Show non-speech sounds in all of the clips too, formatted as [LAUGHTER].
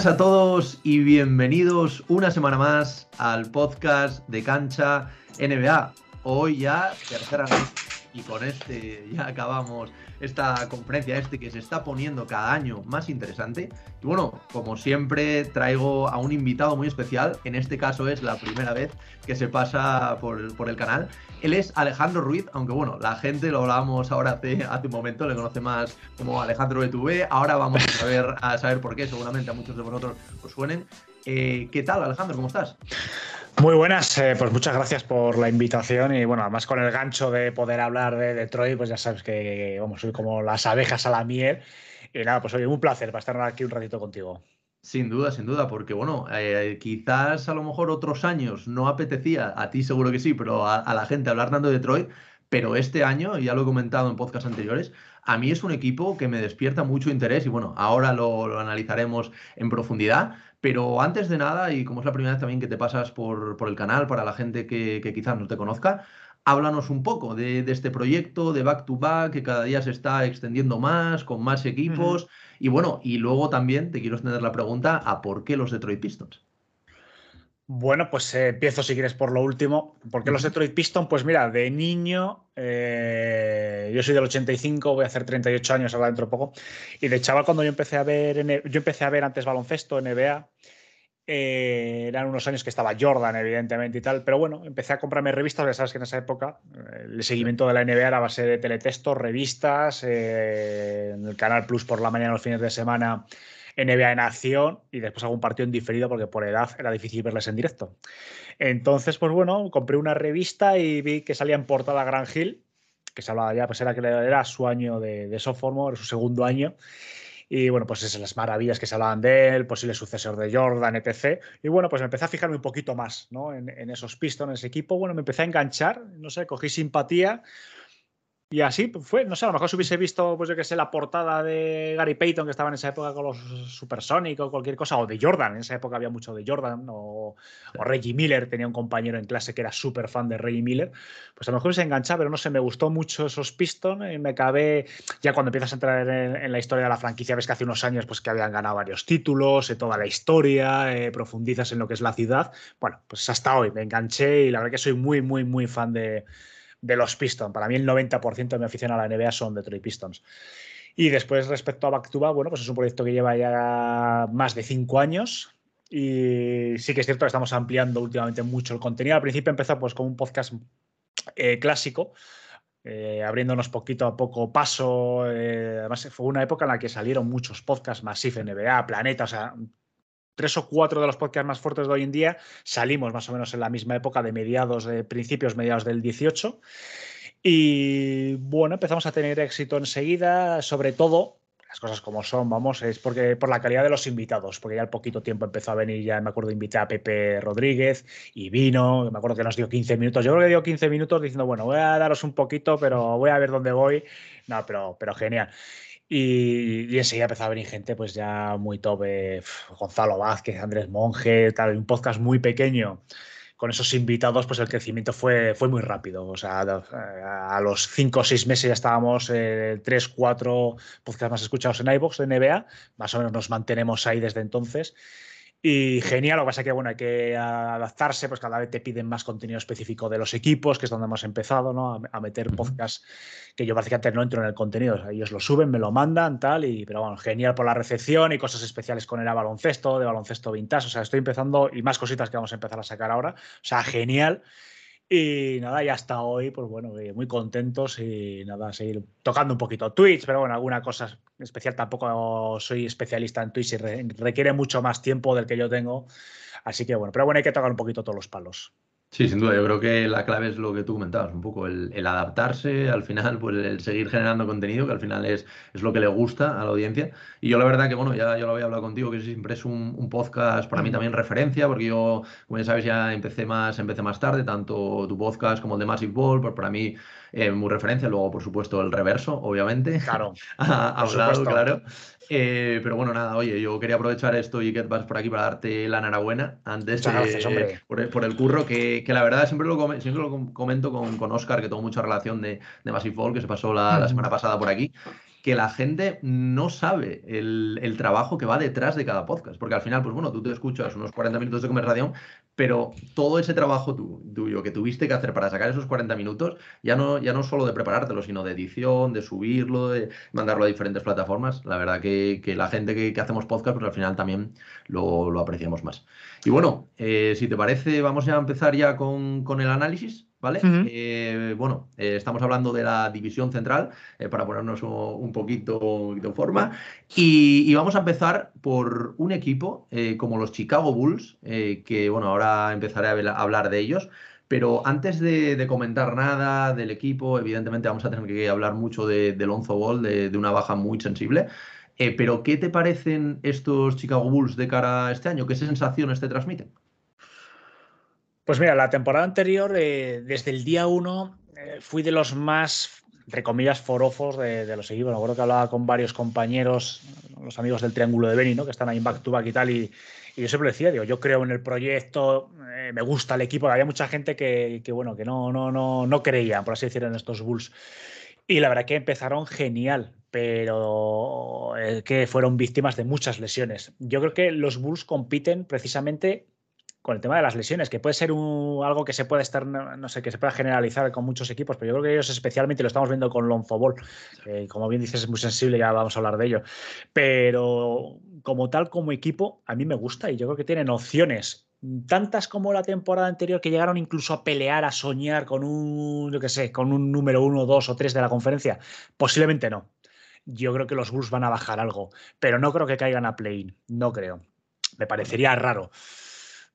Buenas a todos y bienvenidos una semana más al podcast de Cancha NBA. Hoy ya tercera vez y con este ya acabamos esta conferencia, este que se está poniendo cada año más interesante. Y bueno, como siempre, traigo a un invitado muy especial. En este caso es la primera vez que se pasa por, por el canal. Él es Alejandro Ruiz, aunque bueno, la gente lo hablábamos ahora hace, hace un momento, le conoce más como Alejandro BTV. Ahora vamos a saber, a saber por qué, seguramente a muchos de vosotros os suenen. Eh, ¿Qué tal, Alejandro? ¿Cómo estás? Muy buenas, eh, pues muchas gracias por la invitación y bueno, además con el gancho de poder hablar de Detroit, pues ya sabes que vamos, soy como las abejas a la miel y nada, pues oye, un placer para estar aquí un ratito contigo. Sin duda, sin duda, porque bueno, eh, quizás a lo mejor otros años no apetecía, a ti seguro que sí, pero a, la gente hablar tanto de Detroit, pero este año, ya lo he comentado en podcasts anteriores, a mí es un equipo que me despierta mucho interés y bueno, ahora lo analizaremos en profundidad, pero antes de nada, y como es la primera vez también que te pasas por, el canal, para la gente que, quizás no te conozca, háblanos un poco de, este proyecto de Back to Back, que cada día se está extendiendo más, con más equipos. Y bueno, y luego también te quiero extender la pregunta a por qué los Detroit Pistons. Bueno, pues eh, empiezo si quieres por lo último. ¿Por qué los Detroit Pistons? Pues mira, de niño, eh, yo soy del 85, voy a hacer 38 años ahora dentro de poco. Y de chaval, cuando yo empecé a ver, yo empecé a ver antes baloncesto, NBA, eh, eran unos años que estaba Jordan, evidentemente y tal, pero bueno, empecé a comprarme revistas, ya sabes que en esa época el seguimiento de la NBA era a base de teletextos, revistas, en el Canal Plus por la mañana, los fines de semana NBA en acción y después algún partido en diferido porque por edad era difícil verles en directo. Entonces, pues bueno, compré una revista y vi que salía en portada Gran Hill, que se hablaba ya, pues era que era su año de, de sophomore, su segundo año. Y bueno, pues esas las maravillas que se hablaban de él, posible sucesor de Jordan, etc. Y bueno, pues me empecé a fijarme un poquito más ¿no? en, esos Pistons, en ese equipo. Bueno, me empecé a enganchar, no sé, cogí simpatía y así fue, no sé, a lo mejor si hubiese visto, pues yo que sé, la portada de Gary Payton que estaba en esa época con los Supersonic o cualquier cosa, o de Jordan, en esa época había mucho de Jordan, o, Reggie Miller, tenía un compañero en clase que era súper fan de Reggie Miller, pues a lo mejor se enganchaba, pero no sé, me gustó mucho esos Pistons y me acabé, ya cuando empiezas a entrar en, la historia de la franquicia, ves que hace unos años pues que habían ganado varios títulos, eh, toda la historia, eh, profundizas en lo que es la ciudad, bueno, pues hasta hoy me enganché y la verdad que soy muy, muy, muy fan de de los Pistons. Para mí el 90% de mi afición a la NBA son Detroit Pistons. Y después respecto a Back to Back, bueno, pues es un proyecto que lleva ya más de cinco años. Y sí que es cierto que estamos ampliando últimamente mucho el contenido. Al principio empezó pues con un podcast eh, clásico, eh, abriéndonos poquito a poco paso. Eh, además, fue una época en la que salieron muchos podcasts, Massive NBA, Planeta, o sea, tres o cuatro de los podcasts más fuertes de hoy en día salimos más o menos en la misma época de mediados, de principios, mediados del 18. Y bueno, empezamos a tener éxito enseguida, sobre todo las cosas como son, vamos, es porque por la calidad de los invitados, porque ya al poquito tiempo empezó a venir, ya me acuerdo, invité a Pepe Rodríguez y vino, me acuerdo que nos dio 15 minutos, yo creo que dio 15 minutos diciendo, bueno, voy a daros un poquito, pero voy a ver dónde voy, no, pero, pero genial. Y, enseguida empezó a venir gente, pues ya muy top, Gonzalo Vázquez, Andrés Monge, tal, un podcast muy pequeño. Con esos invitados, pues el crecimiento fue, fue muy rápido. O sea, a, los cinco o seis meses ya estábamos eh, tres, cuatro podcasts más escuchados en iBox de NBA. Más o menos nos mantenemos ahí desde entonces. Y genial, lo que pasa es que bueno, hay que adaptarse, pues cada vez te piden más contenido específico de los equipos, que es donde hemos empezado, ¿no? A, meter podcasts que yo básicamente no entro en el contenido. ellos lo suben, me lo mandan, tal, y pero bueno, genial por la recepción y cosas especiales con el baloncesto, de baloncesto vintage. O sea, estoy empezando y más cositas que vamos a empezar a sacar ahora. O sea, genial. Y nada, ya hasta hoy, pues bueno, eh, muy contentos y nada, seguir tocando un poquito Twitch, pero bueno, alguna cosa especial tampoco soy especialista en Twitch y requiere mucho más tiempo del que yo tengo. Así que bueno, pero bueno, hay que tocar un poquito todos los palos. Sí, sin duda, yo creo que la clave es lo que tú comentabas, un poco el, adaptarse, al final, pues el seguir generando contenido, que al final es, es, lo que le gusta a la audiencia. Y yo la verdad que, bueno, ya yo lo había hablado contigo, que siempre es un, podcast para mí también referencia, porque yo, como ya sabes, ya empecé más, empecé más tarde, tanto tu podcast como el de Massive Ball, pues para mí eh, muy referencia. Luego, por supuesto, el reverso, obviamente. Claro. [LAUGHS] hablado, claro. Eh, pero bueno, nada, oye, yo quería aprovechar esto y que vas por aquí para darte la enhorabuena antes de, por, el curro, que, la verdad siempre lo, siempre lo comento con, con Oscar, que tengo mucha relación de, de Massive Fall, que se pasó la, la, semana pasada por aquí. que la gente no sabe el, trabajo que va detrás de cada podcast. Porque al final, pues bueno, tú te escuchas unos 40 minutos de conversación, pero todo ese trabajo tuyo que tuviste que hacer para sacar esos 40 minutos, ya no, ya no solo de preparártelo, sino de edición, de subirlo, de mandarlo a diferentes plataformas. La verdad que, la gente que, hacemos podcast, pues al final también lo, apreciamos más. Y bueno, eh, si te parece, vamos ya a empezar ya con, con el análisis. ¿vale? Eh, bueno, eh, estamos hablando de la división central, para ponernos un poquito, en forma, y, vamos a empezar por un equipo como los Chicago Bulls, que bueno, ahora empezaré a, hablar de ellos. Pero antes de, comentar nada del equipo, evidentemente vamos a tener que hablar mucho de, de Lonzo Ball, de, una baja muy sensible. pero, ¿qué te parecen estos Chicago Bulls de cara a este año? ¿Qué sensaciones te transmiten? Pues mira, la temporada anterior, eh, desde el día 1, eh, fui de los más, entre comillas, forofos de, los equipos. Me acuerdo que hablaba con varios compañeros, los amigos del Triángulo de Beni, ¿no? que están ahí en back to back y tal, y, yo siempre decía, digo, yo creo en el proyecto, eh, me gusta el equipo. Había mucha gente que, bueno, que no, no, no, no creía, por así decir, en estos Bulls. Y la verdad que empezaron genial, pero que fueron víctimas de muchas lesiones. Yo creo que los Bulls compiten precisamente con el tema de las lesiones, que puede ser algo que se puede estar, no sé, que se pueda generalizar con muchos equipos, pero yo creo que ellos especialmente lo estamos viendo con Lonzo Ball, como bien dices es muy sensible, ya vamos a hablar de ello, pero como tal, como equipo, a mí me gusta y yo creo que tienen opciones tantas como la temporada anterior que llegaron incluso a pelear, a soñar con un, yo qué sé, con un número uno, dos o tres de la conferencia, posiblemente no. Yo creo que los Bulls van a bajar algo, pero no creo que caigan a play-in, no creo. Me parecería raro.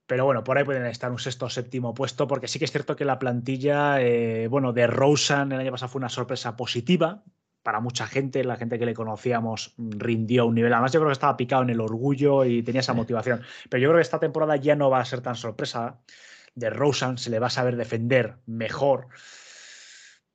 Pero bueno, por ahí pueden estar un sexto o séptimo puesto, porque sí que es cierto que la plantilla, eh, bueno, de Rosen el año pasado fue una sorpresa positiva. Para mucha gente, la gente que le conocíamos rindió a un nivel. Además, yo creo que estaba picado en el orgullo y tenía esa motivación. Pero yo creo que esta temporada ya no va a ser tan sorpresa. De Rosen se le va a saber defender mejor.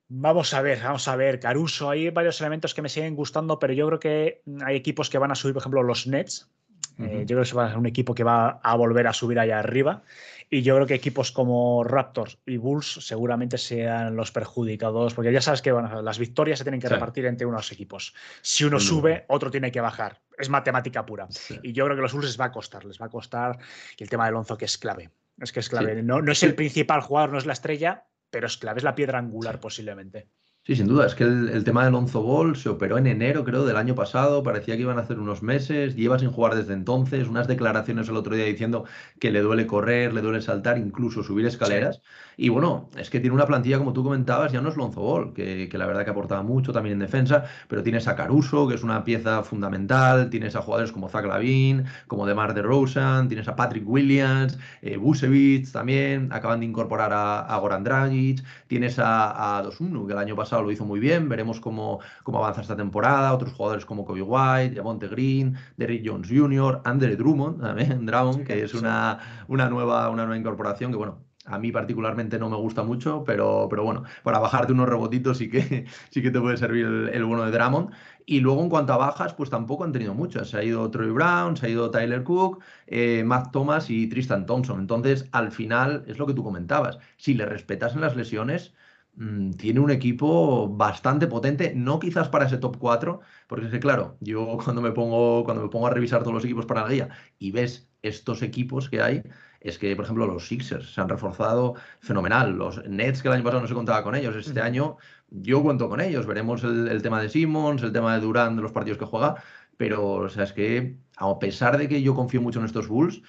Vamos a ver, vamos a ver. Caruso, hay varios elementos que me siguen gustando, pero yo creo que hay equipos que van a subir, por ejemplo, los Nets, eh, yo creo que va a ser un equipo que va a volver a subir allá arriba. Y yo creo que equipos como Raptors y Bulls seguramente sean los perjudicados, porque ya sabes que las victorias se tienen que repartir entre unos equipos. Si uno sube, otro tiene que bajar. Es matemática pura. Y yo creo que los Bulls les va a costar, les va a costar. El tema de Lonzo que es clave. Es que es clave. No, no es el principal jugador, no es la estrella, pero es clave, es la piedra angular posiblemente. Sí, sin duda. Es que el, tema del Lonzo Ball se operó en enero, creo, del año pasado. Parecía que iban a hacer unos meses. Lleva sin jugar desde entonces. Unas declaraciones el otro día diciendo que le duele correr, le duele saltar, incluso subir escaleras. Y bueno, es que tiene una plantilla, como tú comentabas, ya no es Lonzo Ball, que, la verdad que aportaba mucho también en defensa, pero tienes a Caruso, que es una pieza fundamental. Tienes a jugadores como Zach Lavin, como DeMar DeRozan. Tienes a Patrick Williams, eh, Busevich también. Acaban de incorporar a, Goran Dragic. Tienes a, a Dosunu, que el año pasado lo hizo muy bien, veremos cómo, cómo avanza esta temporada, otros jugadores como Kobe White, Javonte Green, Derrick Jones Jr., Andre Drummond, también, [LAUGHS] Drummond, que es una, una, nueva, una nueva incorporación que, bueno, a mí particularmente no me gusta mucho, pero, pero bueno, para bajarte unos rebotitos sí que, sí que te puede servir el, el de Drummond. Y luego en cuanto a bajas, pues tampoco han tenido muchas. Se ha ido Troy Brown, se ha ido Tyler Cook, eh, Matt Thomas y Tristan Thompson. Entonces, al final, es lo que tú comentabas. Si le respetas en las lesiones, Mm, tiene un equipo bastante potente, no quizás para ese top 4, porque es que claro, yo cuando me pongo, cuando me pongo a revisar todos los equipos para la guía y ves estos equipos que hay, es que, por ejemplo, los Sixers se han reforzado fenomenal. Los Nets, que el año pasado no se contaba con ellos, este año yo cuento con ellos. Veremos el, tema de Simmons, el tema de Durant, de los partidos que juega. Pero, o sea, es que a pesar de que yo confío mucho en estos Bulls,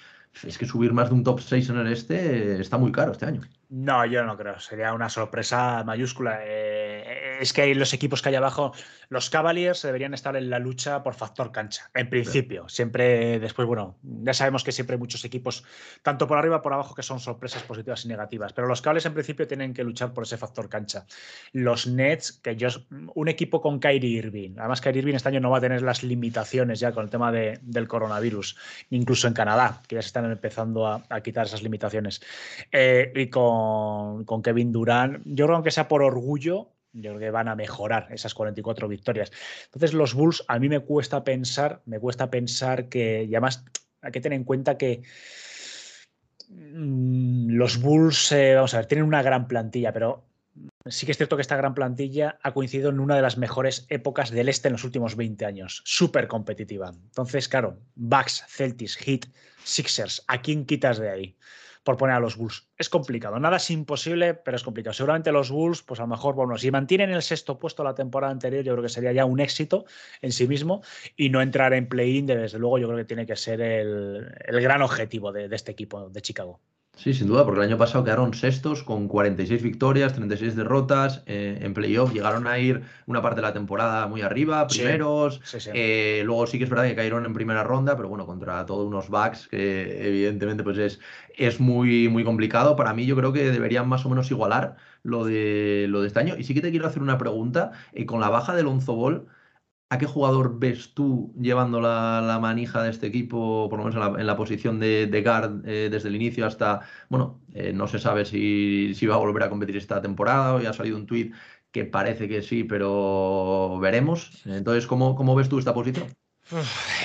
es que subir más de un top 6 en el este está muy caro este año. No, yo no creo. Sería una sorpresa mayúscula. Eh, es que los equipos que hay abajo, los Cavaliers deberían estar en la lucha por factor cancha, en principio. Siempre después, bueno, ya sabemos que siempre hay muchos equipos, tanto por arriba como por abajo, que son sorpresas positivas y negativas. Pero los Cavaliers en principio tienen que luchar por ese factor cancha. Los Nets, que yo, un equipo con Kyrie Irving. Además, Kyrie Irving este año no va a tener las limitaciones ya con el tema del coronavirus, incluso en Canadá, que ya se están empezando a, quitar esas limitaciones. Eh, y con con, Kevin Durant. Yo creo que aunque sea por orgullo, yo creo que van a mejorar esas 44 victorias. Entonces, los Bulls, a mí me cuesta pensar, me cuesta pensar que, y además hay que tener en cuenta que mm, los Bulls, eh, vamos a ver, tienen una gran plantilla, pero sí que es cierto que esta gran plantilla ha coincidido en una de las mejores épocas del este en los últimos 20 años. Súper competitiva. Entonces, claro, Bucks, Celtics, Heat, Sixers, ¿a quién quitas de ahí? Por poner a los Bulls. Es complicado, nada es imposible, pero es complicado. Seguramente los Bulls, pues a lo mejor, bueno, si mantienen el sexto puesto la temporada anterior, yo creo que sería ya un éxito en sí mismo y no entrar en play-in, desde luego, yo creo que tiene que ser el, gran objetivo de este equipo de Chicago. Sí, sin duda, porque el año pasado quedaron sextos con 46 victorias, 36 derrotas. Eh, en playoff llegaron a ir una parte de la temporada muy arriba, primeros. Eh, luego sí que es verdad que cayeron en primera ronda, pero bueno, contra todos unos backs que evidentemente pues es, es muy, muy complicado. Para mí yo creo que deberían más o menos igualar lo de, lo de este año. Y sí que te quiero hacer una pregunta. Eh, con la baja del Onzo Ball, ¿A qué jugador ves tú llevando la, manija de este equipo, por lo menos en la, posición de, guard eh, desde el inicio hasta, bueno, eh, no se sabe si, va a volver a competir esta temporada, hoy ha salido un tuit que parece que sí, pero veremos. Entonces, ¿cómo, cómo ves tú esta posición?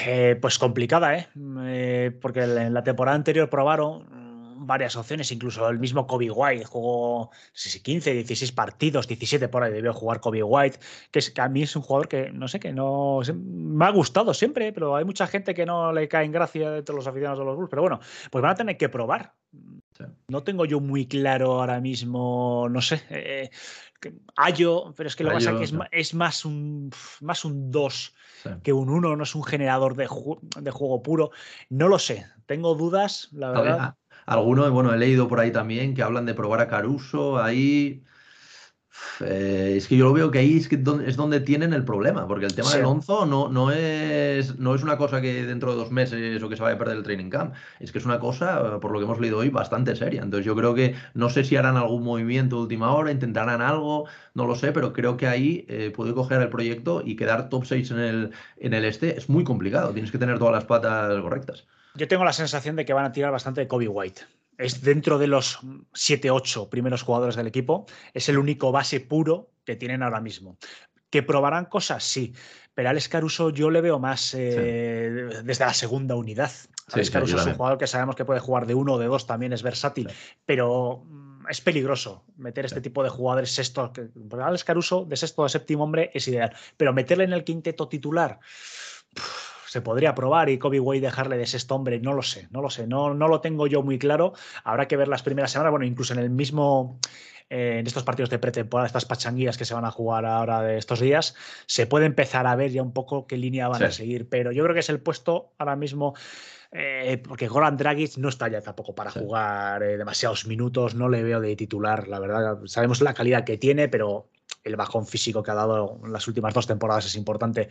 Eh, pues complicada, ¿eh? porque en la temporada anterior probaron varias opciones, incluso el mismo Kobe White jugó 15, 16 partidos, 17 por ahí debió jugar Kobe White, que, es, que a mí es un jugador que no sé, que no me ha gustado siempre, pero hay mucha gente que no le cae en gracia de todos los aficionados de los Bulls, pero bueno, pues van a tener que probar. No tengo yo muy claro ahora mismo, no sé, eh, Ayo, pero es que lo que pasa es que es, más un más un 2 que un 1, no es un generador de, de, juego puro. No lo sé, tengo dudas, la verdad. Algunos, bueno, he leído por ahí también que hablan de probar a Caruso, ahí... Eh, es que yo lo veo que ahí es, que es donde tienen el problema, porque el tema del Onzo no, no, es, no es una cosa que dentro de dos meses o que se vaya a perder el training camp, es que es una cosa, por lo que hemos leído hoy, bastante seria. Entonces yo creo que no sé si harán algún movimiento de última hora, intentarán algo, no lo sé, pero creo que ahí eh, puede coger el proyecto y quedar top 6 en el, en el este es muy complicado, tienes que tener todas las patas correctas. Yo tengo la sensación de que van a tirar bastante de Kobe White. Es dentro de los 7-8 primeros jugadores del equipo, es el único base puro que tienen ahora mismo. ¿Que probarán cosas? Sí. Pero Alex Caruso yo le veo más eh, desde la segunda unidad. Alex Caruso es un jugador que sabemos que puede jugar de uno o de dos, también es versátil, pero mm, es peligroso meter este tipo de jugadores sexto. Alex Caruso de sexto o séptimo hombre es ideal, pero meterle en el quinteto titular se podría probar y Kobe Way dejarle de sexto hombre, no lo sé, no lo sé, no, no lo tengo yo muy claro. Habrá que ver las primeras semanas, bueno, incluso en el mismo eh, en estos partidos de pretemporada, estas pachanguías que se van a jugar ahora de estos días, se puede empezar a ver ya un poco qué línea van a seguir. Pero yo creo que es el puesto ahora mismo. Eh, porque Goran Dragic no está ya tampoco para jugar eh, demasiados minutos, no le veo de titular, la verdad. Sabemos la calidad que tiene, pero el bajón físico que ha dado en las últimas dos temporadas es importante.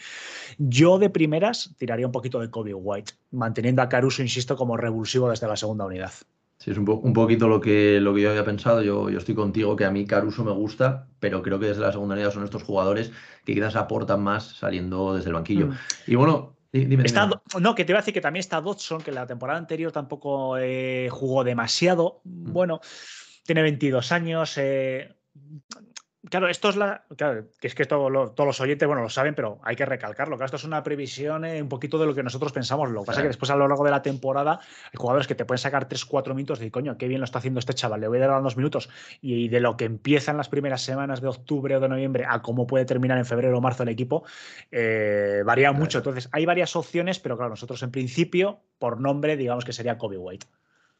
Yo de primeras tiraría un poquito de Kobe White, manteniendo a Caruso, insisto, como revulsivo desde la segunda unidad. Sí, es un, un poquito lo que, lo que yo había pensado. Yo, yo, estoy contigo, que a mí Caruso me gusta, pero creo que desde la segunda unidad son estos jugadores que quizás aportan más saliendo desde el banquillo. Mm. Y bueno, Dime, no, que te iba a decir que también está Dodson, que la temporada anterior tampoco eh, jugó demasiado. Mm. Bueno, tiene 22 años. Eh, Claro, esto es la. Claro, que es que todos los oyentes, bueno, lo saben, pero hay que recalcarlo. Claro, esto es una previsión eh, un poquito de lo que nosotros pensamos. Lo que pasa es que después, a lo largo de la temporada, hay jugadores que te pueden sacar 3-4 minutos y coño, qué bien lo está haciendo este chaval, le voy a dar dos minutos. Y, de lo que empieza en las primeras semanas de octubre o de noviembre a cómo puede terminar en febrero o marzo el equipo, eh, varía mucho. Entonces, hay varias opciones, pero claro, nosotros en principio, por nombre, digamos que sería Kobe White.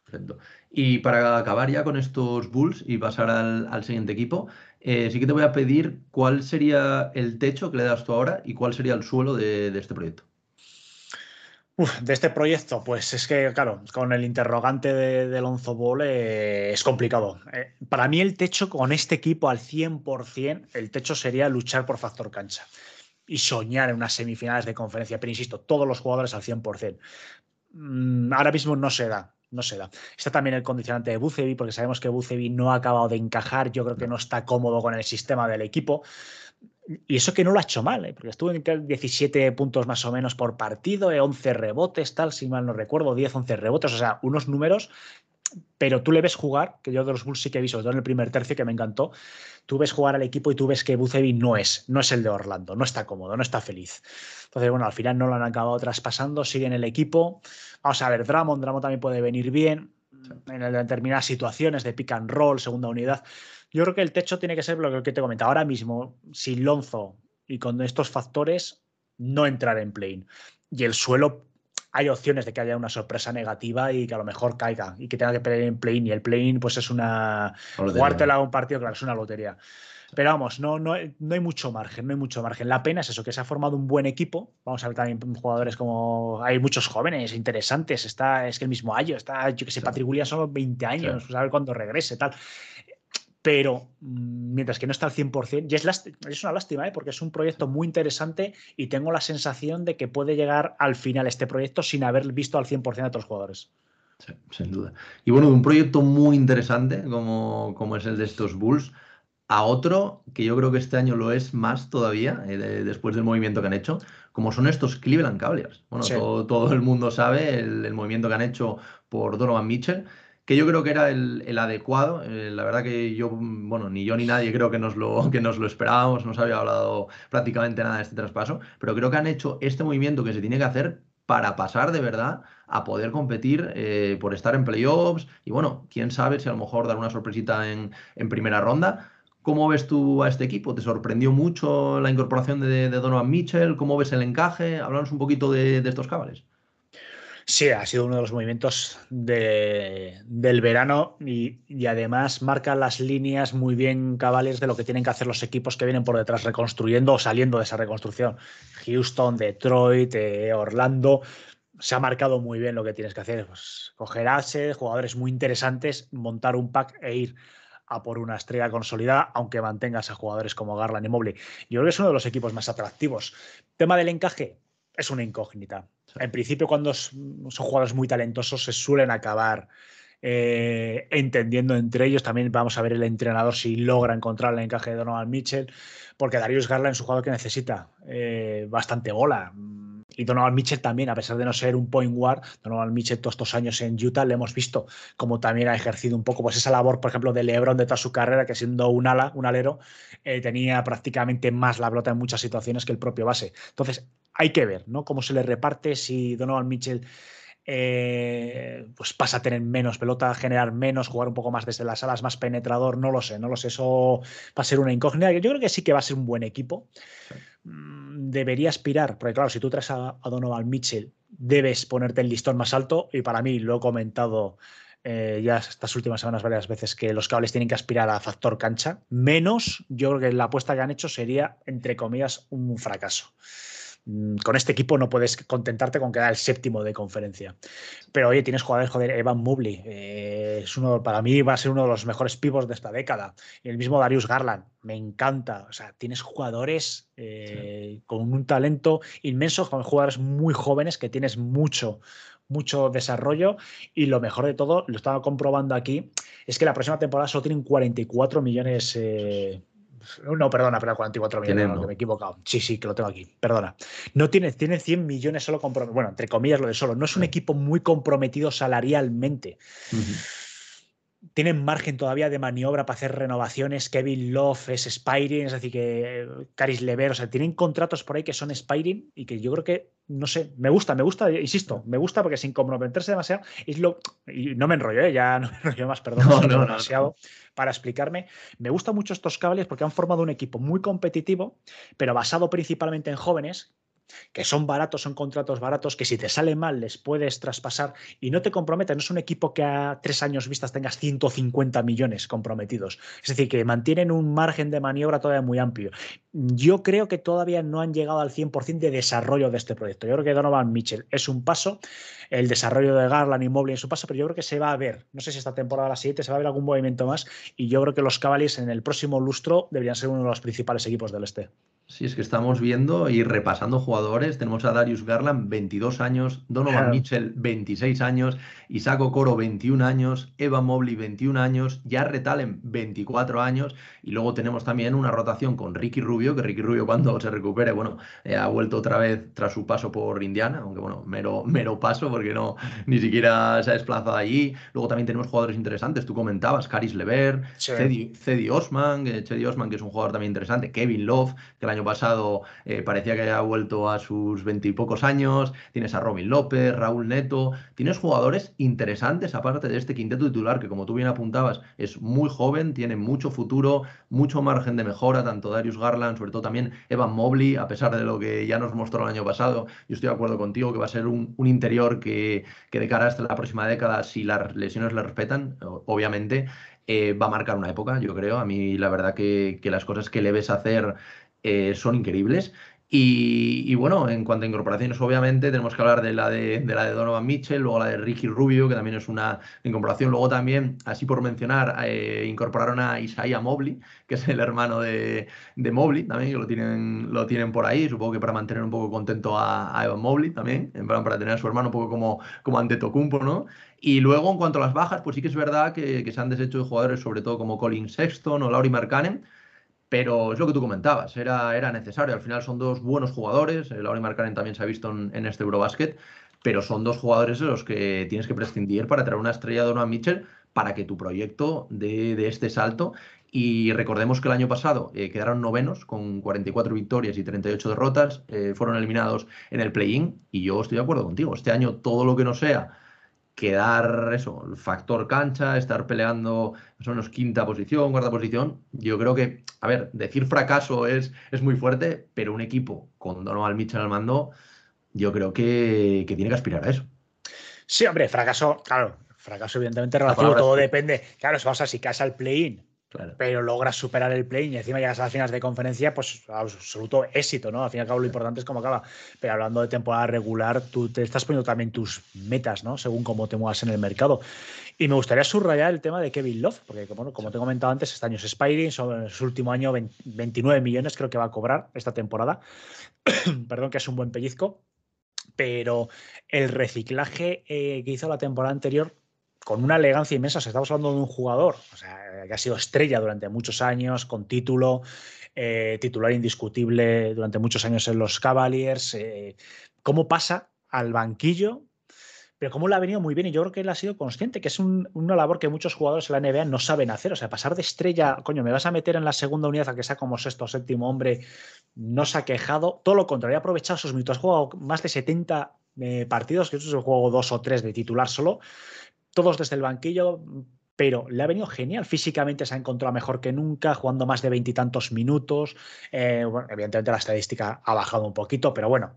Perfecto. Y para acabar ya con estos Bulls y pasar al, siguiente equipo, eh, sí que te voy a pedir cuál sería el techo que le das tú ahora y cuál sería el suelo de, este proyecto. de este proyecto, pues es que, claro, con el interrogante de, de Lonzo Ball eh, es complicado. Eh, para mí el techo con este equipo al 100%, el techo sería luchar por factor cancha y soñar en unas semifinales de conferencia. Pero insisto, todos los jugadores al 100%. Mm, ahora mismo no se da no se da. Está también el condicionante de Bucevi, porque sabemos que Bucevi no ha acabado de encajar, yo creo que no está cómodo con el sistema del equipo. Y eso que no lo ha hecho mal, ¿eh? porque estuvo en 17 puntos más o menos por partido, 11 eh, rebotes, tal, si mal no recuerdo, 10, 11 rebotes, o sea, unos números, pero tú le ves jugar, que yo de los Bulls sí que he visto, en el primer tercio que me encantó, tú ves jugar al equipo y tú ves que Bucevi no es, no es el de Orlando, no está cómodo, no está feliz. Entonces, bueno, al final no lo han acabado traspasando, sigue en el equipo. Vamos a ver, Dramon, Dramon también puede venir bien. en determinadas situaciones de pick and roll, segunda unidad. Yo creo que el techo tiene que ser lo que te comentaba ahora mismo, sin Lonzo y con estos factores, no entrar en plane. Y el suelo, hay opciones de que haya una sorpresa negativa y que a lo mejor caiga y que tenga que pelear en plane. Y el plane, pues es una. Jugártela a un partido, claro, es una lotería. Pero vamos, no, no, no, hay mucho margen, no hay mucho margen. La pena es eso, que se ha formado un buen equipo. Vamos a ver también jugadores como. Hay muchos jóvenes interesantes. Está, es que el mismo año, está, yo que sé, Patrick Williams son 20 años, pues a ver cuándo regrese, tal pero mm, mientras que no está al 100%, y es, es una lástima, ¿eh? porque es un proyecto muy interesante y tengo la sensación de que puede llegar al final este proyecto sin haber visto al 100% a otros jugadores. Sí, sin duda. Y bueno, un proyecto muy interesante como, como es el de estos Bulls, a otro que yo creo que este año lo es más todavía, eh, después del movimiento que han hecho, como son estos Cleveland Cavaliers. Bueno, todo, el mundo sabe el, el, movimiento que han hecho por Donovan Mitchell que yo creo que era el, adecuado. Eh, la verdad que yo, bueno, ni yo ni nadie creo que nos, lo, [LAUGHS] que nos lo esperábamos, no se había hablado prácticamente nada de este traspaso, pero creo que han hecho este movimiento que se tiene que hacer para pasar de verdad a poder competir eh, por estar en playoffs y bueno, quién sabe si a lo mejor dar una sorpresita en, primera ronda. ¿Cómo ves tú a este equipo? ¿Te sorprendió mucho la incorporación de, Donovan Mitchell? ¿Cómo ves el encaje? Háblanos un poquito de, estos cabales. Sí, ha sido uno de los movimientos del verano y, además marca las líneas muy bien cabales de lo que tienen que hacer los equipos que vienen por detrás reconstruyendo o saliendo de esa reconstrucción. Houston, Detroit, eh, Orlando. Se ha marcado muy bien lo que tienes que hacer. Pues, coger jugadores muy interesantes, montar un pack e ir a por una estrella consolidada, aunque mantengas a jugadores como Garland y Mobley. Yo creo que es uno de los equipos más atractivos. Tema del encaje, es una incógnita. En principio, cuando son jugadores muy talentosos, se suelen acabar eh, entendiendo entre ellos. También vamos a ver el entrenador si logra encontrar el encaje de Donovan Mitchell, porque Darius Garland es un jugador que necesita eh, bastante bola. Y Donovan Mitchell también, a pesar de no ser un point guard, Donovan Mitchell todos estos años en Utah le hemos visto como también ha ejercido un poco pues esa labor, por ejemplo, de LeBron de toda su carrera, que siendo un ala, un alero, eh, tenía prácticamente más la pelota en muchas situaciones que el propio base. Entonces, hay que ver, ¿no? Cómo se le reparte, si Donovan Mitchell eh, pues pasa a tener menos pelota, generar menos, jugar un poco más desde las alas, más penetrador, no lo sé, no lo sé, eso va a ser una incógnita. Yo creo que sí que va a ser un buen equipo. Mm, debería aspirar, porque claro, si tú traes a, Donovan Mitchell, debes ponerte el listón más alto y para mí, lo he comentado eh, ya estas últimas semanas varias veces, que los cables tienen que aspirar a factor cancha, menos yo creo que la apuesta que han hecho sería, entre comillas, un fracaso. Mm, con este equipo no puedes contentarte con quedar el séptimo de conferencia. Pero oye, tienes jugadores, joder, Evan Mobley, eh, es uno, para mí va a ser uno de los mejores pivos de esta década. Y el mismo Darius Garland, me encanta. O sea, tienes jugadores eh, con un talento inmenso, con jugadores muy jóvenes que tienes mucho, mucho desarrollo. Y lo mejor de todo, lo estaba comprobando aquí, es que la próxima temporada solo tienen 44 millones. Eh, no, perdona, pero 44 millones, no, que me he equivocado. Sí, sí, que lo tengo aquí. Perdona. No tiene, tiene 100 millones solo comprometidos. Bueno, entre comillas lo de solo. No es un equipo muy comprometido salarialmente. Tienen margen todavía de maniobra para hacer renovaciones. Kevin Love es Spiring, es decir, que Caris Lever, o sea, tienen contratos por ahí que son Spiring y que yo creo que, no sé, me gusta, me gusta, insisto, me gusta porque sin comprometerse demasiado, es lo, y no me enrollo, ¿eh? ya [LAUGHS] no me enrollo más, perdón, no, demasiado para explicarme. Me gustan mucho estos cables porque han formado un equipo muy competitivo, pero basado principalmente en jóvenes que son baratos, son contratos baratos, que si te sale mal les puedes traspasar y no te comprometen. No es un equipo que a tres años vistas tengas 150 millones comprometidos. Es decir, que mantienen un margen de maniobra todavía muy amplio. Yo creo que todavía no han llegado al 100% de desarrollo de este proyecto. Yo creo que Donovan Mitchell es un paso, el desarrollo de Garland y Mobley es un paso, pero yo creo que se va a ver, no sé si esta temporada la siguiente se va a ver algún movimiento más y yo creo que los Cavaliers en el próximo lustro deberían ser uno de los principales equipos del este. Sí, es que estamos viendo y repasando jugadores. Tenemos a Darius Garland, 22 años, Donovan Mitchell, 26 años, Isaac Okoro, 21 años, Evan Mobley, 21 años, Jarrett Allen, 24 años. Y luego tenemos también una rotación con Ricky Rubio, que Ricky Rubio cuando se recupere, bueno, eh, ha vuelto otra vez tras su paso por Indiana, aunque bueno, mero, mero paso porque no ni siquiera se ha desplazado allí. Luego también tenemos jugadores interesantes, tú comentabas, Caris Lever, Cedi, Osman, que Osman, que es un jugador también interesante, Kevin Love, que el año pasado eh, parecía que había vuelto a sus veintipocos años, tienes a Robin López, Raúl Neto, tienes jugadores interesantes aparte de este quinteto titular que como tú bien apuntabas es muy joven, tiene mucho futuro, mucho margen de mejora, tanto Darius Garland, sobre todo también Evan Mobley, a pesar de lo que ya nos mostró el año pasado, yo estoy de acuerdo contigo que va a ser un, interior que, que de cara hasta la próxima década, si las lesiones le respetan, obviamente, eh, va a marcar una época, yo creo. A mí la verdad que, las cosas que le ves hacer eh, son increíbles. Y, bueno, en cuanto a incorporaciones, obviamente tenemos que hablar de la de, la de Donovan Mitchell, luego la de Ricky Rubio, que también es una incorporación. Luego también, así por mencionar, eh, incorporaron a Isaiah Mobley, que es el hermano de, de, Mobley, también, que lo tienen, lo tienen por ahí. Supongo que para mantener un poco contento a, Evan Mobley también, plan, para tener a su hermano un poco como, como ante Tocumpo, ¿no? Y luego, en cuanto a las bajas, pues sí que es verdad que, que se han deshecho de jugadores, sobre todo como Colin Sexton o Laurie Markkanen pero es lo que tú comentabas, era, era necesario. Al final son dos buenos jugadores. El Laura Markkanen también se ha visto en, este Eurobasket, pero son dos jugadores de los que tienes que prescindir para traer una estrella de Donovan Mitchell para que tu proyecto dé de este salto. Y recordemos que el año pasado eh, quedaron novenos con 44 victorias y 38 derrotas, eh, fueron eliminados en el play-in y yo estoy de acuerdo contigo. Este año todo lo que no sea quedar eso, el factor cancha, estar peleando más o menos quinta posición, cuarta posición. Yo creo que, a ver, decir fracaso es, es muy fuerte, pero un equipo con Donovan Mitchell al mando, yo creo que, tiene que aspirar a eso. Sí, hombre, fracaso, claro, fracaso evidentemente relativo, todo depende. Claro, si vas a si casa el play-in pero logras superar el play y encima llegas a las finales de conferencia, pues absoluto éxito, ¿no? Al fin y al cabo lo importante es cómo acaba. Pero hablando de temporada regular, tú te estás poniendo también tus metas, ¿no? Según cómo te muevas en el mercado. Y me gustaría subrayar el tema de Kevin Love, porque como, como te he comentado antes, este año es Spidey, en su último año 29 millones creo que va a cobrar esta temporada. [CLEARS THROAT] Perdón, que es un buen pellizco. Pero el reciclaje eh, que hizo la temporada anterior con una elegancia inmensa. estamos hablando de un jugador que ha sido estrella durante muchos años, con título, eh, titular indiscutible durante muchos años en los Cavaliers. Eh, ¿Cómo pasa al banquillo? Pero cómo le ha venido muy bien y yo creo que él ha sido consciente, que es una labor que muchos jugadores en la NBA no saben hacer. O sea, pasar de estrella, coño, me vas a meter en la segunda unidad a que sea como sexto o séptimo hombre, no se ha quejado. Todo lo contrario, ha aprovechado esos minutos. Ha jugado más de 70 eh, partidos, que eso es el juego dos o tres de titular solo todos desde el banquillo, pero le ha venido genial. Físicamente se ha encontrado mejor que nunca, jugando más de veintitantos minutos. Eh, evidentemente la estadística ha bajado un poquito, pero bueno,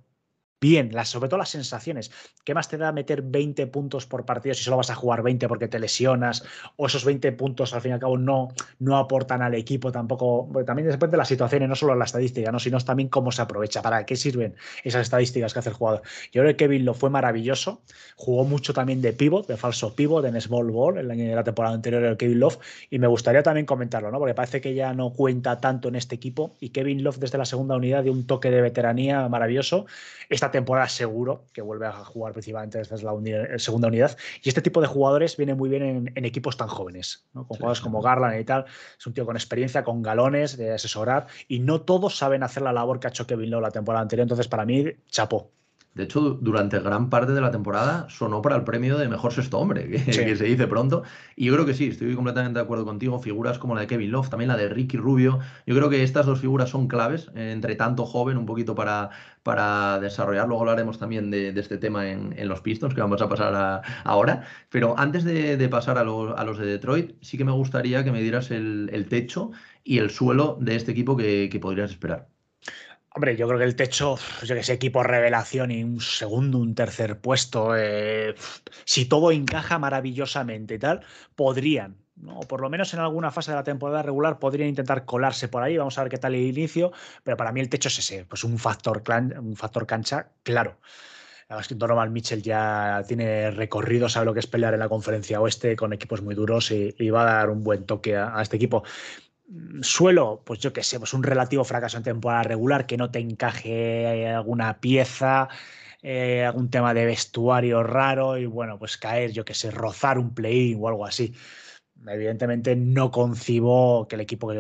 bien, sobre todo las sensaciones. ¿Qué más te da meter 20 puntos por partido si solo vas a jugar 20 porque te lesionas? O esos 20 puntos al fin y al cabo no, no aportan al equipo tampoco. también depende de las situaciones, no solo la estadística, ¿no? sino también cómo se aprovecha, para qué sirven esas estadísticas que hace el jugador. Yo creo que Kevin lo fue maravilloso. Jugó mucho también de pivot, de falso pivot, en small ball, de la temporada anterior el Kevin Love. Y me gustaría también comentarlo, ¿no? Porque parece que ya no cuenta tanto en este equipo. Y Kevin Love desde la segunda unidad dio un toque de veteranía maravilloso. Esta temporada seguro que vuelve a jugar principalmente desde la eh, segunda unidad. Y este tipo de jugadores viene muy bien en, equipos tan jóvenes, con jugadores como Garland y tal. Es un tío con experiencia, con galones de asesorar y no todos saben hacer la labor que ha hecho Kevin Lowe la temporada anterior. Entonces, para mí, chapó. De hecho, durante gran parte de la temporada sonó para el premio de mejor sexto hombre, que, se dice pronto. Y yo creo que sí, estoy completamente de acuerdo contigo. Figuras como la de Kevin Love, también la de Ricky Rubio. Yo creo que estas dos figuras son claves, eh, entre tanto joven, un poquito para, para desarrollar. Luego hablaremos también de, este tema en, los Pistons, que vamos a pasar ahora. Pero antes de, pasar a, los de Detroit, sí que me gustaría que me dieras el, techo y el suelo de este equipo que podrías esperar. Hombre, yo creo que el techo, yo que sé, equipo revelación y un segundo, un tercer puesto, eh, si todo encaja maravillosamente y tal, podrían, ¿no? por lo menos en alguna fase de la temporada regular, podrían intentar colarse por ahí. Vamos a ver qué tal el inicio, pero para mí el techo es ese, pues un factor, un factor cancha, claro. Además que Donovan Mitchell ya tiene recorrido, sabe lo que es pelear en la conferencia oeste con equipos muy duros y, va a dar un buen toque a este equipo. Suelo, pues yo qué sé, pues un relativo fracaso en temporada regular, que no te encaje alguna pieza, eh, algún tema de vestuario raro y bueno, pues caer, yo qué sé, rozar un play o algo así. Evidentemente no concibo que el equipo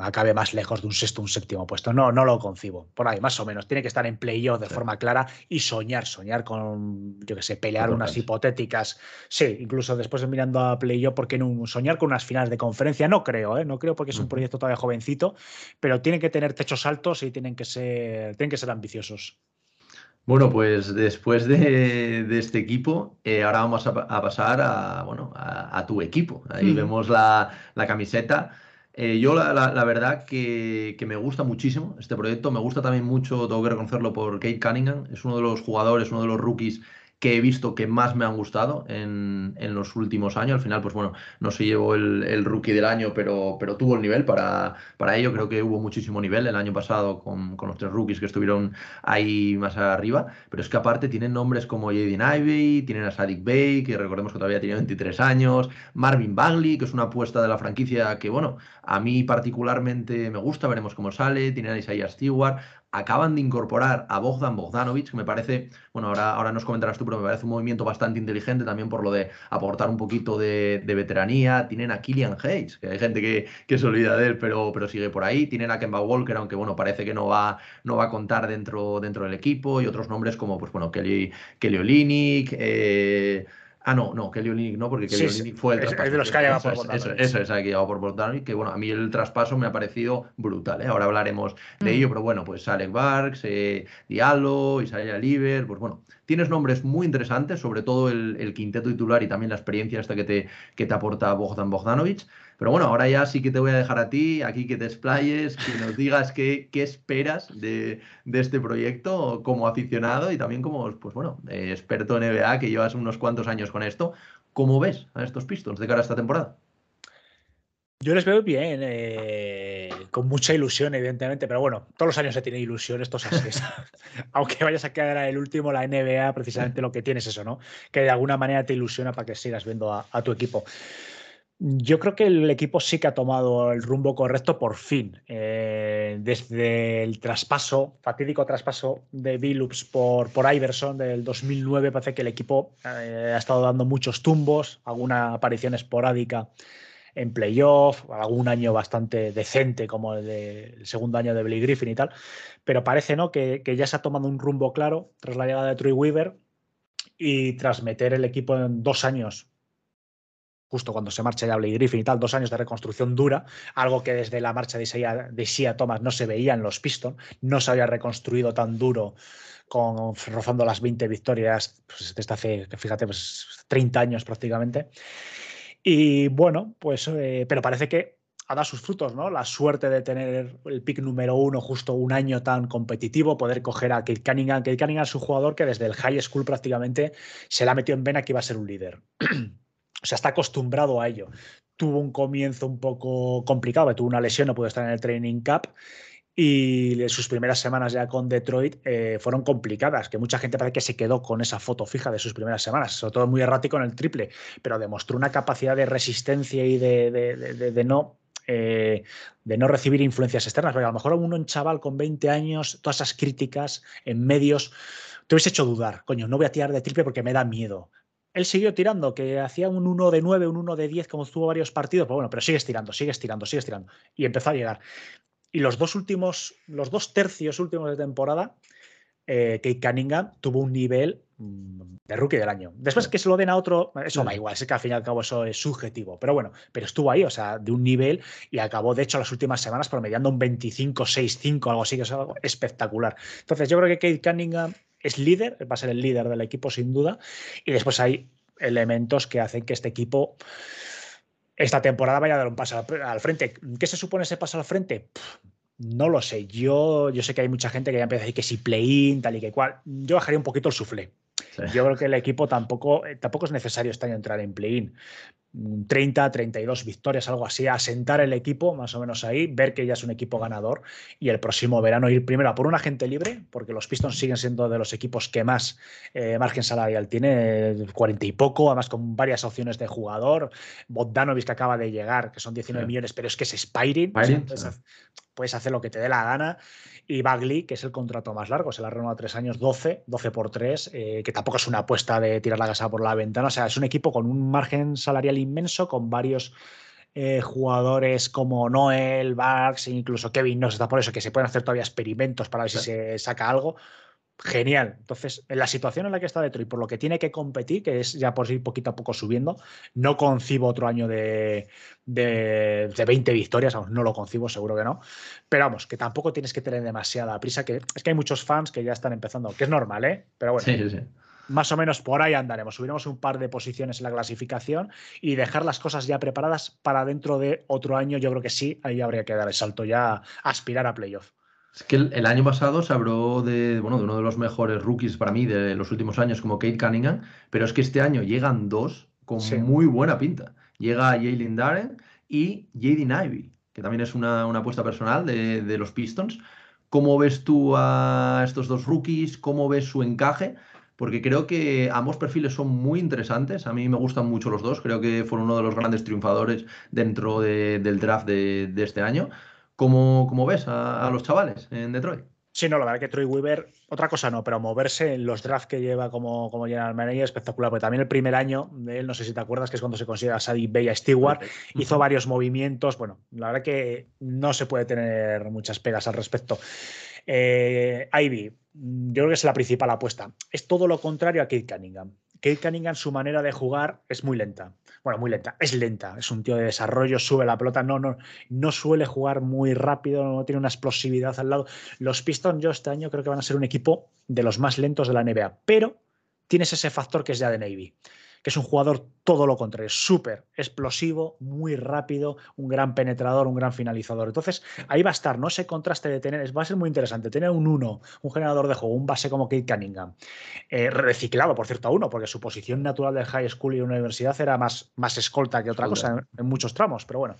acabe más lejos de un sexto o un séptimo puesto. No, no lo concibo. Por ahí, más o menos. Tiene que estar en playoff de forma clara y soñar, soñar con, yo que sé, pelear unas hipotéticas. Sí, incluso después de mirando a playoff, ¿por qué no soñar con unas finales de conferencia? No creo, ¿eh? no creo porque es un proyecto todavía jovencito, pero tienen que tener techos altos y tienen que ser, tienen que ser ambiciosos. Bueno, pues después de, este equipo, eh, ahora vamos a, pasar a, bueno, a, tu equipo. Ahí vemos la, camiseta. Eh, yo la, verdad que, que, me gusta muchísimo este proyecto. Me gusta también mucho, tengo que reconocerlo, por Kate Cunningham. Es uno de los jugadores, uno de los rookies que he visto que más me han gustado en, los últimos años. Al final, pues bueno, no se llevó el, rookie del año, pero, pero tuvo el nivel para, para ello. Creo que hubo muchísimo nivel el año pasado con, los tres rookies que estuvieron ahí más arriba. Pero es que aparte tienen nombres como Jaden Ivey, tienen a Sadik Bay, que recordemos que todavía tiene 23 años, Marvin Bagley, que es una apuesta de la franquicia que, bueno, a mí particularmente me gusta, veremos cómo sale. Tienen a Isaiah Stewart acaban de incorporar a Bogdan Bogdanovic, que me parece, bueno, ahora, ahora nos comentarás tú, pero me parece un movimiento bastante inteligente también por lo de aportar un poquito de, veteranía. Tienen a Killian Hayes, que hay gente que, que, se olvida de él, pero, pero sigue por ahí. Tienen a Kemba Walker, aunque bueno, parece que no va, no va a contar dentro, dentro del equipo, y otros nombres como, pues bueno, Kelly, Kelly eh, Ah, no, no, Kelly Olynyk no, porque Kelly sí, fue el traspaso. Es de los que ha llegado por Eso, eso, es, que ha llegado por Bogdanovic, que bueno, a mí el traspaso me ha parecido brutal, ¿eh? Ahora hablaremos de mm. ello, pero bueno, pues Alec Barks, eh, Diallo, Isaiah Liver, pues bueno, tienes nombres muy interesantes, sobre todo el, quinteto titular y también la experiencia hasta que te, que te aporta Bogdan Bogdanovic. Pero bueno, ahora ya sí que te voy a dejar a ti, aquí que te explayes, que nos digas qué, qué esperas de, este proyecto como aficionado y también como, pues bueno, experto en NBA que llevas unos cuantos años con esto. ¿Cómo ves a estos Pistons de cara a esta temporada? Yo les veo bien, eh, con mucha ilusión, evidentemente, pero bueno, todos los años se tiene ilusión, esto es así. [LAUGHS] Aunque vayas a quedar el último, la NBA, precisamente lo que tienes es eso, ¿no? Que de alguna manera te ilusiona para que sigas viendo a tu equipo. Yo creo que el equipo sí que ha tomado el rumbo correcto por fin. Eh, desde el traspaso, fatídico traspaso de Billups por, por Iverson del 2009, parece que el equipo eh, ha estado dando muchos tumbos, alguna aparición esporádica en playoff, algún año bastante decente como el, del segundo año de Billy Griffin y tal, pero parece ¿no? que, que ya se ha tomado un rumbo claro tras la llegada de Troy Weaver y tras meter el equipo en dos años justo cuando se marcha ya Blake Griffin y tal, dos años de reconstrucción dura, algo que desde la marcha de Sia, de Thomas no se veía en los Pistons, no se había reconstruido tan duro con rozando las 20 victorias pues, desde hace, fíjate, pues 30 años prácticamente. Y bueno, pues, eh, pero parece que ha dado sus frutos, ¿no? La suerte de tener el pick número uno justo un año tan competitivo, poder coger a Kate Cunningham. Kate Cunningham es un jugador que desde el high school prácticamente se le ha metido en vena que iba a ser un líder. [CLEARS THROAT] O sea, está acostumbrado a ello. Tuvo un comienzo un poco complicado, tuvo una lesión, no pudo estar en el training camp y sus primeras semanas ya con Detroit eh, fueron complicadas, que mucha gente parece que se quedó con esa foto fija de sus primeras semanas, sobre todo muy errático en el triple, pero demostró una capacidad de resistencia y de, no eh, no recibir influencias externas, porque a lo mejor uno un chaval con 20 años, todas esas críticas en medios, te hubiese hecho dudar, coño, no voy a tirar de triple porque me da miedo él siguió tirando, que hacía un 1 de 9, un 1 de 10, como estuvo varios partidos, pero bueno, pero sigue tirando, sigue tirando, sigue tirando. Y empezó a llegar. Y los dos últimos, los dos tercios últimos de temporada, eh, Kate Cunningham tuvo un nivel mm, de rookie del año. Después que se lo den a otro, eso da igual, es que al fin y al cabo eso es subjetivo. Pero bueno, pero estuvo ahí, o sea, de un nivel y acabó, de hecho, las últimas semanas promediando un 25-6-5, algo así, que es algo espectacular. Entonces, yo creo que Kate Cunningham es líder, va a ser el líder del equipo sin duda, y después hay elementos que hacen que este equipo esta temporada vaya a dar un paso al frente. ¿Qué se supone ese paso al frente? no lo sé. Yo, yo sé que hay mucha gente que ya empieza a decir que si play-in, tal y que cual. Yo bajaría un poquito el suflé. Yo creo que el equipo tampoco, eh, tampoco es necesario este año entrar en play-in. 30, 32 victorias, algo así, asentar el equipo más o menos ahí, ver que ya es un equipo ganador y el próximo verano ir primero a por un agente libre, porque los Pistons siguen siendo de los equipos que más eh, margen salarial tiene, 40 y poco, además con varias opciones de jugador. Bogdanovic que acaba de llegar, que son 19 millones, pero es que es Spiring. puedes hacer lo que te dé la gana. Y Bagley, que es el contrato más largo, se la renueva tres años, 12, 12 por 3, eh, que tampoco es una apuesta de tirar la casa por la ventana. O sea, es un equipo con un margen salarial inmenso, con varios eh, jugadores como Noel, Barks, e incluso Kevin no está por eso, que se pueden hacer todavía experimentos para ver si se saca algo genial. Entonces, en la situación en la que está Detroit, por lo que tiene que competir, que es ya por ir poquito a poco subiendo, no concibo otro año de, de, 20 victorias, no lo concibo, seguro que no. Pero vamos, que tampoco tienes que tener demasiada prisa, que es que hay muchos fans que ya están empezando, que es normal, ¿eh? Pero bueno. Sí, sí. Más o menos por ahí andaremos. Subiremos un par de posiciones en la clasificación y dejar las cosas ya preparadas para dentro de otro año. Yo creo que sí, ahí habría que dar el salto ya, aspirar a playoff. Es que el, año pasado se habló de, bueno, de uno de los mejores rookies para mí de los últimos años, como Kate Cunningham, pero es que este año llegan dos con muy buena pinta. Llega Jalen Darren y Jaden Ivy, que también es una, apuesta personal de, de, los Pistons. ¿Cómo ves tú a estos dos rookies? ¿Cómo ves su encaje? Porque creo que ambos perfiles son muy interesantes. A mí me gustan mucho los dos. Creo que fueron uno de los grandes triunfadores dentro del draft de, de este año. ¿Cómo, ves a, los chavales en Detroit? Sí, no, la verdad que Troy Weaver, otra cosa no, pero moverse en los drafts que lleva como, como general manager es espectacular, porque también el primer año de él, no sé si te acuerdas, que es cuando se considera Sadie Bella Stewart, hizo varios movimientos, bueno, la verdad que no se puede tener muchas pegas al respecto. Eh, Ivy, yo creo que es la principal apuesta. Es todo lo contrario a Kate Cunningham. Kate Cunningham, su manera de jugar es muy lenta. Bueno, muy lenta, es lenta, es un tío de desarrollo, sube la pelota, no, no, no suele jugar muy rápido, no tiene una explosividad al lado. Los Pistons, yo este año creo que van a ser un equipo de los más lentos de la NBA, pero tienes ese factor que es ya de Navy que es un jugador todo lo contrario, súper explosivo, muy rápido, un gran penetrador, un gran finalizador. Entonces, ahí va a estar, ¿no? Ese contraste de tener, va a ser muy interesante, tener un uno, un generador de juego, un base como Kate Cunningham, eh, reciclado, por cierto, a uno, porque su posición natural del high school y universidad era más, más escolta que otra cosa en, muchos tramos, pero bueno.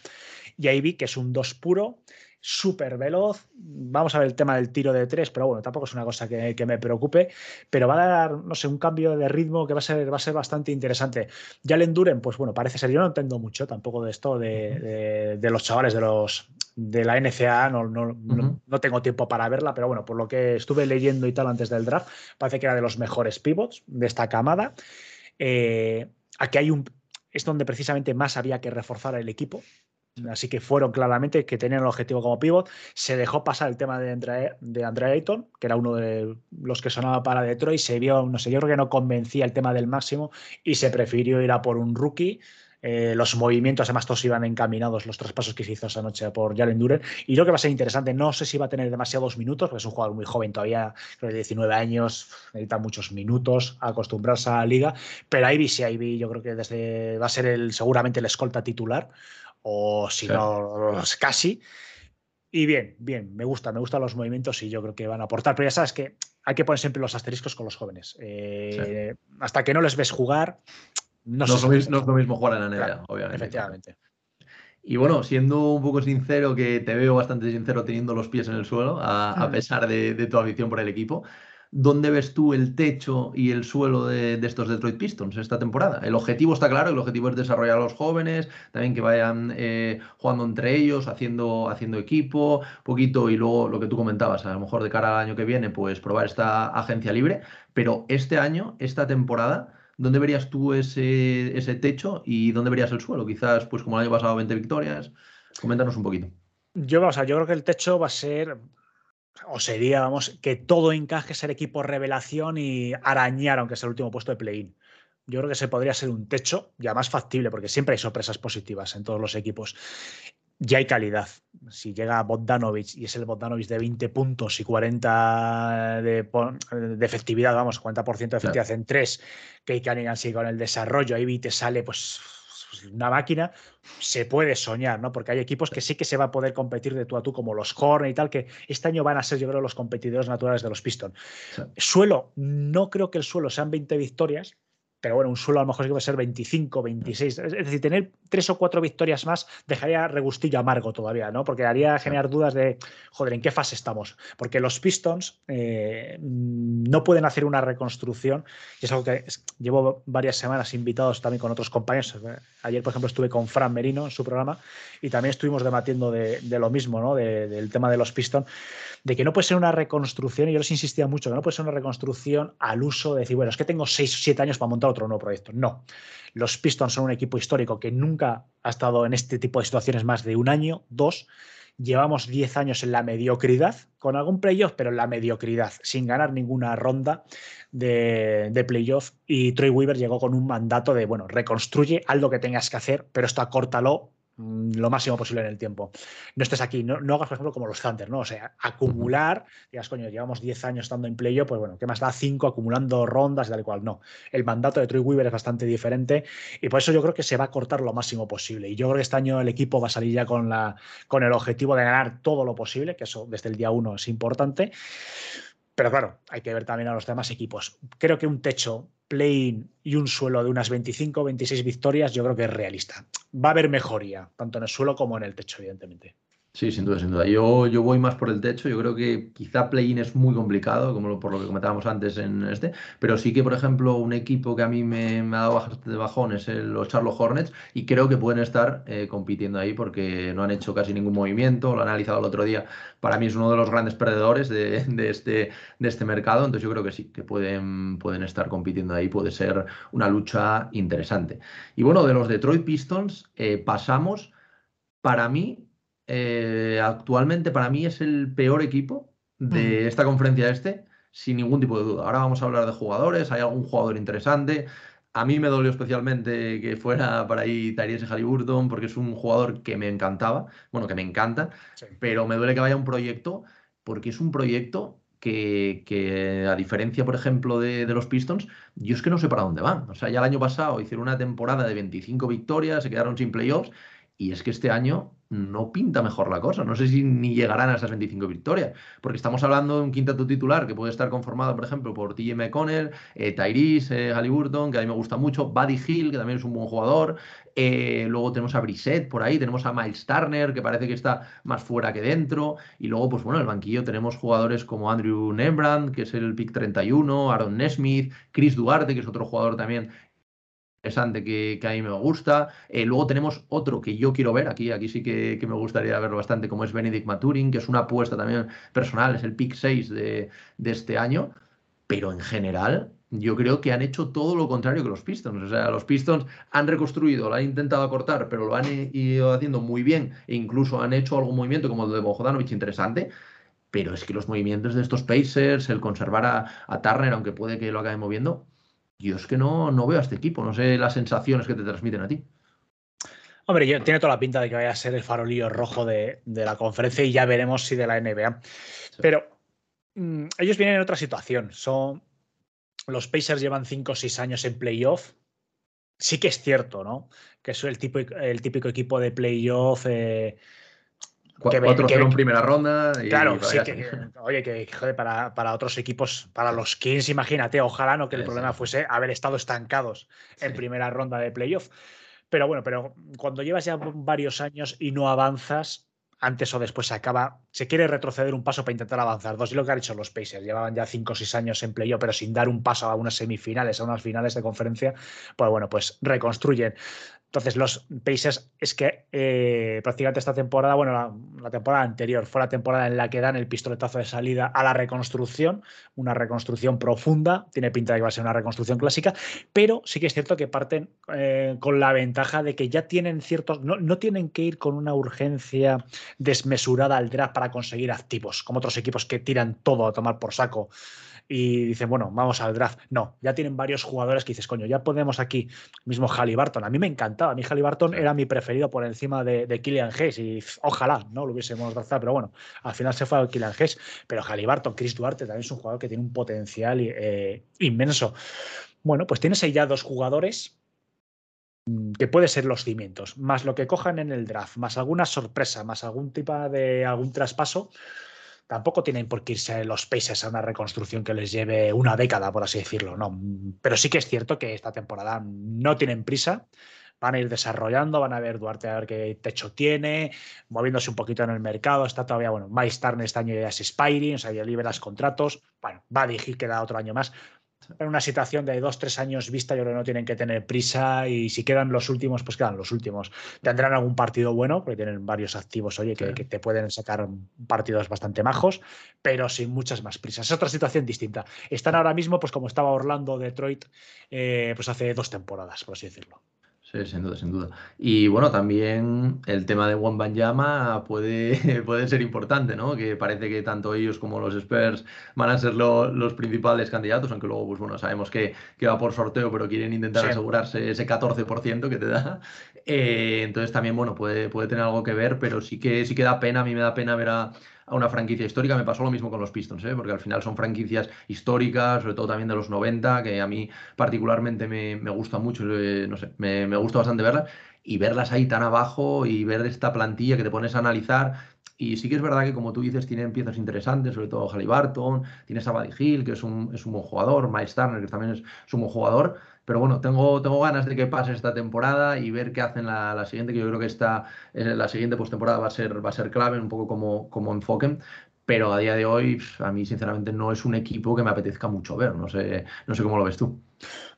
Y ahí vi que es un dos puro, súper veloz. Vamos a ver el tema del tiro de tres, pero bueno, tampoco es una cosa que, me preocupe. Pero va a dar, no sé, un cambio de ritmo que va a ser, va a ser bastante interesante. Ya el Enduren, pues bueno, parece ser, yo no entiendo mucho tampoco de esto de, los chavales de los de la NCA, no, no, tengo tiempo para verla, pero bueno, por lo que estuve leyendo y tal antes del draft, parece que era de los mejores pivots de esta camada. Eh, aquí hay un, es donde precisamente más había que reforzar el equipo. Así que fueron claramente que tenían el objetivo como pivot. Se dejó pasar el tema de Andrea, de Ayton, que era uno de los que sonaba para Detroit. Se vio, no sé, yo creo que no convencía el tema del máximo y se prefirió ir a por un rookie. Eh, los movimientos, además, todos iban encaminados, los traspasos que se hizo esa noche por Jalen Duren. Y creo que va a ser interesante. No sé si va a tener demasiados minutos, porque es un jugador muy joven todavía, creo que 19 años, necesita muchos minutos acostumbrarse a la liga. Pero Ivy, sí, Ivy, yo creo que desde va a ser el, seguramente el escolta titular o si no, casi. Y bien, bien, me gusta, me gustan los movimientos y yo creo que van a aportar. Pero ya sabes que hay que poner siempre los asteriscos con los jóvenes. Eh, hasta que no les ves jugar, no, no, es, lo mismo, jugar en la NBA, obviamente. Efectivamente. Y bueno, siendo un poco sincero, que te veo bastante sincero teniendo los pies en el suelo, a, pesar de, de, tu afición por el equipo, ¿dónde ves tú el techo y el suelo de, estos Detroit Pistons esta temporada? El objetivo está claro, el objetivo es desarrollar a los jóvenes, también que vayan eh, jugando entre ellos, haciendo, haciendo equipo, poquito, y luego lo que tú comentabas, a lo mejor de cara al año que viene, pues probar esta agencia libre, pero este año, esta temporada... ¿Dónde verías tú ese, ese techo y dónde verías el suelo? Quizás, pues como el año pasado, 20 victorias. Coméntanos un poquito. Yo, o sea, yo creo que el techo va a ser o sería, vamos, que todo encaje ser equipo revelación y arañar, aunque sea el último puesto de play-in. Yo creo que se podría ser un techo ya más factible, porque siempre hay sorpresas positivas en todos los equipos. Ya hay calidad. Si llega Bogdanovic y es el Bogdanovic de 20 puntos y 40 de, efectividad, vamos, 40% de efectividad en 3, que Cunningham sigue con el desarrollo, ahí te sale pues, una máquina, se puede soñar, ¿no? Porque hay equipos que sí que se va a poder competir de tú a tú, como los Horn y tal, que este año van a ser, yo creo, los competidores naturales de los Pistons. Suelo, no creo que el suelo sean 20 victorias, pero bueno, un suelo a lo mejor sí que puede ser 25, 26. Es decir, tener tres o cuatro victorias más dejaría regustillo amargo todavía, ¿no? Porque haría generar dudas de, joder, ¿en qué fase estamos? Porque los Pistons eh, no pueden hacer una reconstrucción, y es algo que llevo varias semanas invitados también con otros compañeros. Ayer, por ejemplo, estuve con Fran Merino en su programa y también estuvimos debatiendo de, lo mismo, ¿no? del tema de los Pistons, de que no puede ser una reconstrucción, y yo les insistía mucho, que no puede ser una reconstrucción al uso de decir, bueno, es que tengo seis o siete años para montar otro nuevo proyecto. No. Los Pistons son un equipo histórico que nunca ha estado en este tipo de situaciones más de un año, dos. Llevamos 10 años en la mediocridad, con algún playoff, pero en la mediocridad, sin ganar ninguna ronda de, playoff. Y Troy Weaver llegó con un mandato de, bueno, reconstruye, haz lo que tengas que hacer, pero esto acórtalo lo máximo posible en el tiempo. No estés aquí, no, hagas, por ejemplo, como los Thunder, ¿no? O sea, acumular, digas, coño, llevamos 10 años estando en playo, pues bueno, ¿qué más da 5 acumulando rondas y tal y cual? No. El mandato de Troy Weaver es bastante diferente y por eso yo creo que se va a cortar lo máximo posible. Y yo creo que este año el equipo va a salir ya con, la, con el objetivo de ganar todo lo posible, que eso desde el día 1 es importante. Pero claro, hay que ver también a los demás equipos. Creo que un techo play y un suelo de unas 25 o 26 victorias, yo creo que es realista. Va a haber mejoría, tanto en el suelo como en el techo, evidentemente. Sí, sin duda, sin duda. Yo, yo voy más por el techo. Yo creo que quizá play-in es muy complicado, como por lo que comentábamos antes en este. Pero sí que, por ejemplo, un equipo que a mí me, ha dado bastante bajón es el, los Charlotte Hornets. Y creo que pueden estar eh, compitiendo ahí porque no han hecho casi ningún movimiento. Lo he analizado el otro día. Para mí es uno de los grandes perdedores de, este, de este mercado. Entonces yo creo que sí, que pueden, pueden estar compitiendo ahí. Puede ser una lucha interesante. Y bueno, de los Detroit Pistons eh, pasamos. Para mí, eh, actualmente para mí es el peor equipo de esta conferencia este, sin ningún tipo de duda. Ahora vamos a hablar de jugadores, hay algún jugador interesante. A mí me dolió especialmente que fuera para ahí Tyrese Halliburton, porque es un jugador que me encantaba, bueno, que me encanta, pero me duele que vaya un proyecto, porque es un proyecto que, a diferencia, por ejemplo, de, de, los Pistons, yo es que no sé para dónde van. O sea, ya el año pasado hicieron una temporada de 25 victorias, se quedaron sin playoffs, y es que este año no pinta mejor la cosa. No sé si ni llegarán a esas 25 victorias, porque estamos hablando de un quinteto titular que puede estar conformado, por ejemplo, por TJ McConnell, eh, Tyrese eh, Halliburton, que a mí me gusta mucho, Buddy Hill, que también es un buen jugador. Eh, luego tenemos a Brissett por ahí, tenemos a Miles Turner, que parece que está más fuera que dentro. Y luego, pues bueno, en el banquillo tenemos jugadores como Andrew Nembrand, que es el pick 31, Aaron Nesmith, Chris Duarte, que es otro jugador también interesante que, que, a mí me gusta. Eh, luego tenemos otro que yo quiero ver, aquí, aquí sí que, me gustaría verlo bastante, como es Benedict Maturin, que es una apuesta también personal, es el pick 6 de, este año, pero en general yo creo que han hecho todo lo contrario que los Pistons. O sea, los Pistons han reconstruido, lo han intentado acortar, pero lo han ido haciendo muy bien e incluso han hecho algún movimiento como el de Bojodanovic interesante. Pero es que los movimientos de estos Pacers, el conservar a, a Turner, aunque puede que lo acabe moviendo, yo es que no, no veo a este equipo, no sé las sensaciones que te transmiten a ti. Hombre, tiene toda la pinta de que vaya a ser el farolillo rojo de, la conferencia y ya veremos si de la NBA. Pero mm, ellos vienen en otra situación. Son, los Pacers llevan 5 o 6 años en playoff. Sí que es cierto, ¿no? Que es el, tipo, el típico equipo de playoff eh, 4-0 en primera ronda. claro, sí, que, oye, que joder, para, para, otros equipos, para los Kings, imagínate, ojalá no que el problema fuese haber estado estancados en primera ronda de playoff. Pero bueno, pero cuando llevas ya varios años y no avanzas, antes o después se acaba, se quiere retroceder un paso para intentar avanzar. Dos y lo que han hecho los Pacers, llevaban ya 5 o 6 años en playoff, pero sin dar un paso a unas semifinales, a unas finales de conferencia, pues bueno, pues reconstruyen. Entonces, los Pacers es que eh, prácticamente esta temporada, bueno, la, temporada anterior fue la temporada en la que dan el pistoletazo de salida a la reconstrucción, una reconstrucción profunda, tiene pinta de que va a ser una reconstrucción clásica, pero sí que es cierto que parten eh, con la ventaja de que ya tienen ciertos, no, no, tienen que ir con una urgencia desmesurada al draft para conseguir activos, como otros equipos que tiran todo a tomar por saco y dicen, bueno, vamos al draft. No, ya tienen varios jugadores que dices, coño, ya podemos aquí, mismo Halliburton. A mí me encantaba, a mí Halliburton era mi preferido por encima de, de Killian Hayes y ojalá no lo hubiésemos draftado, pero bueno, al final se fue a Killian Hayes. Pero Halliburton, Chris Duarte también es un jugador que tiene un potencial eh, inmenso. Bueno, pues tienes ahí ya dos jugadores que puede ser los cimientos, más lo que cojan en el draft, más alguna sorpresa, más algún tipo de algún traspaso tampoco tienen por qué irse los Pacers a una reconstrucción que les lleve una década, por así decirlo. No, pero sí que es cierto que esta temporada no tienen prisa van a ir desarrollando, van a ver Duarte a ver qué techo tiene, moviéndose un poquito en el mercado. Está todavía, bueno, Miles Turner este año ya es expiring, o sea, ya liberas contratos. Bueno, va a dirigir, queda otro año más en una situación de dos, tres años vista, yo creo que no tienen que tener prisa y si quedan los últimos, pues quedan los últimos. Tendrán algún partido bueno, porque tienen varios activos, oye, que, te pueden sacar partidos bastante majos, pero sin muchas más prisas. Es otra situación distinta. Están ahora mismo, pues como estaba Orlando, Detroit, eh, pues hace dos temporadas, por así decirlo. Sí, sin duda, sin duda. Y bueno, también el tema de Wembanyama [LAUGHS] puede, puede ser importante, ¿no? Que parece que tanto ellos como los Spurs van a ser los principales candidatos, aunque luego, pues bueno, sabemos que, que va por sorteo, pero quieren intentar asegurarse ese 14% que te da. Eh, entonces también, bueno, puede, puede tener algo que ver, pero sí que, sí que da pena, a mí me da pena ver a, a una franquicia histórica. Me pasó lo mismo con los Pistons, ¿eh? porque al final son franquicias históricas, sobre todo también de los 90, que a mí particularmente me, gusta mucho, eh, no sé, me, gusta bastante verlas. Y verlas ahí tan abajo y ver esta plantilla que te pones a analizar. Y sí que es verdad que, como tú dices, tienen piezas interesantes, sobre todo Halliburton, tienes a Buddy Hill, que es un, es un buen jugador, Miles Turner, que también es, es un buen jugador, pero bueno, tengo, tengo ganas de que pase esta temporada y ver qué hacen la, la siguiente, que yo creo que eh, la siguiente postemporada va a ser, va a ser clave, un poco como, como enfoquen. Pero a día de hoy, a mí sinceramente no es un equipo que me apetezca mucho ver. No sé, no sé cómo lo ves tú.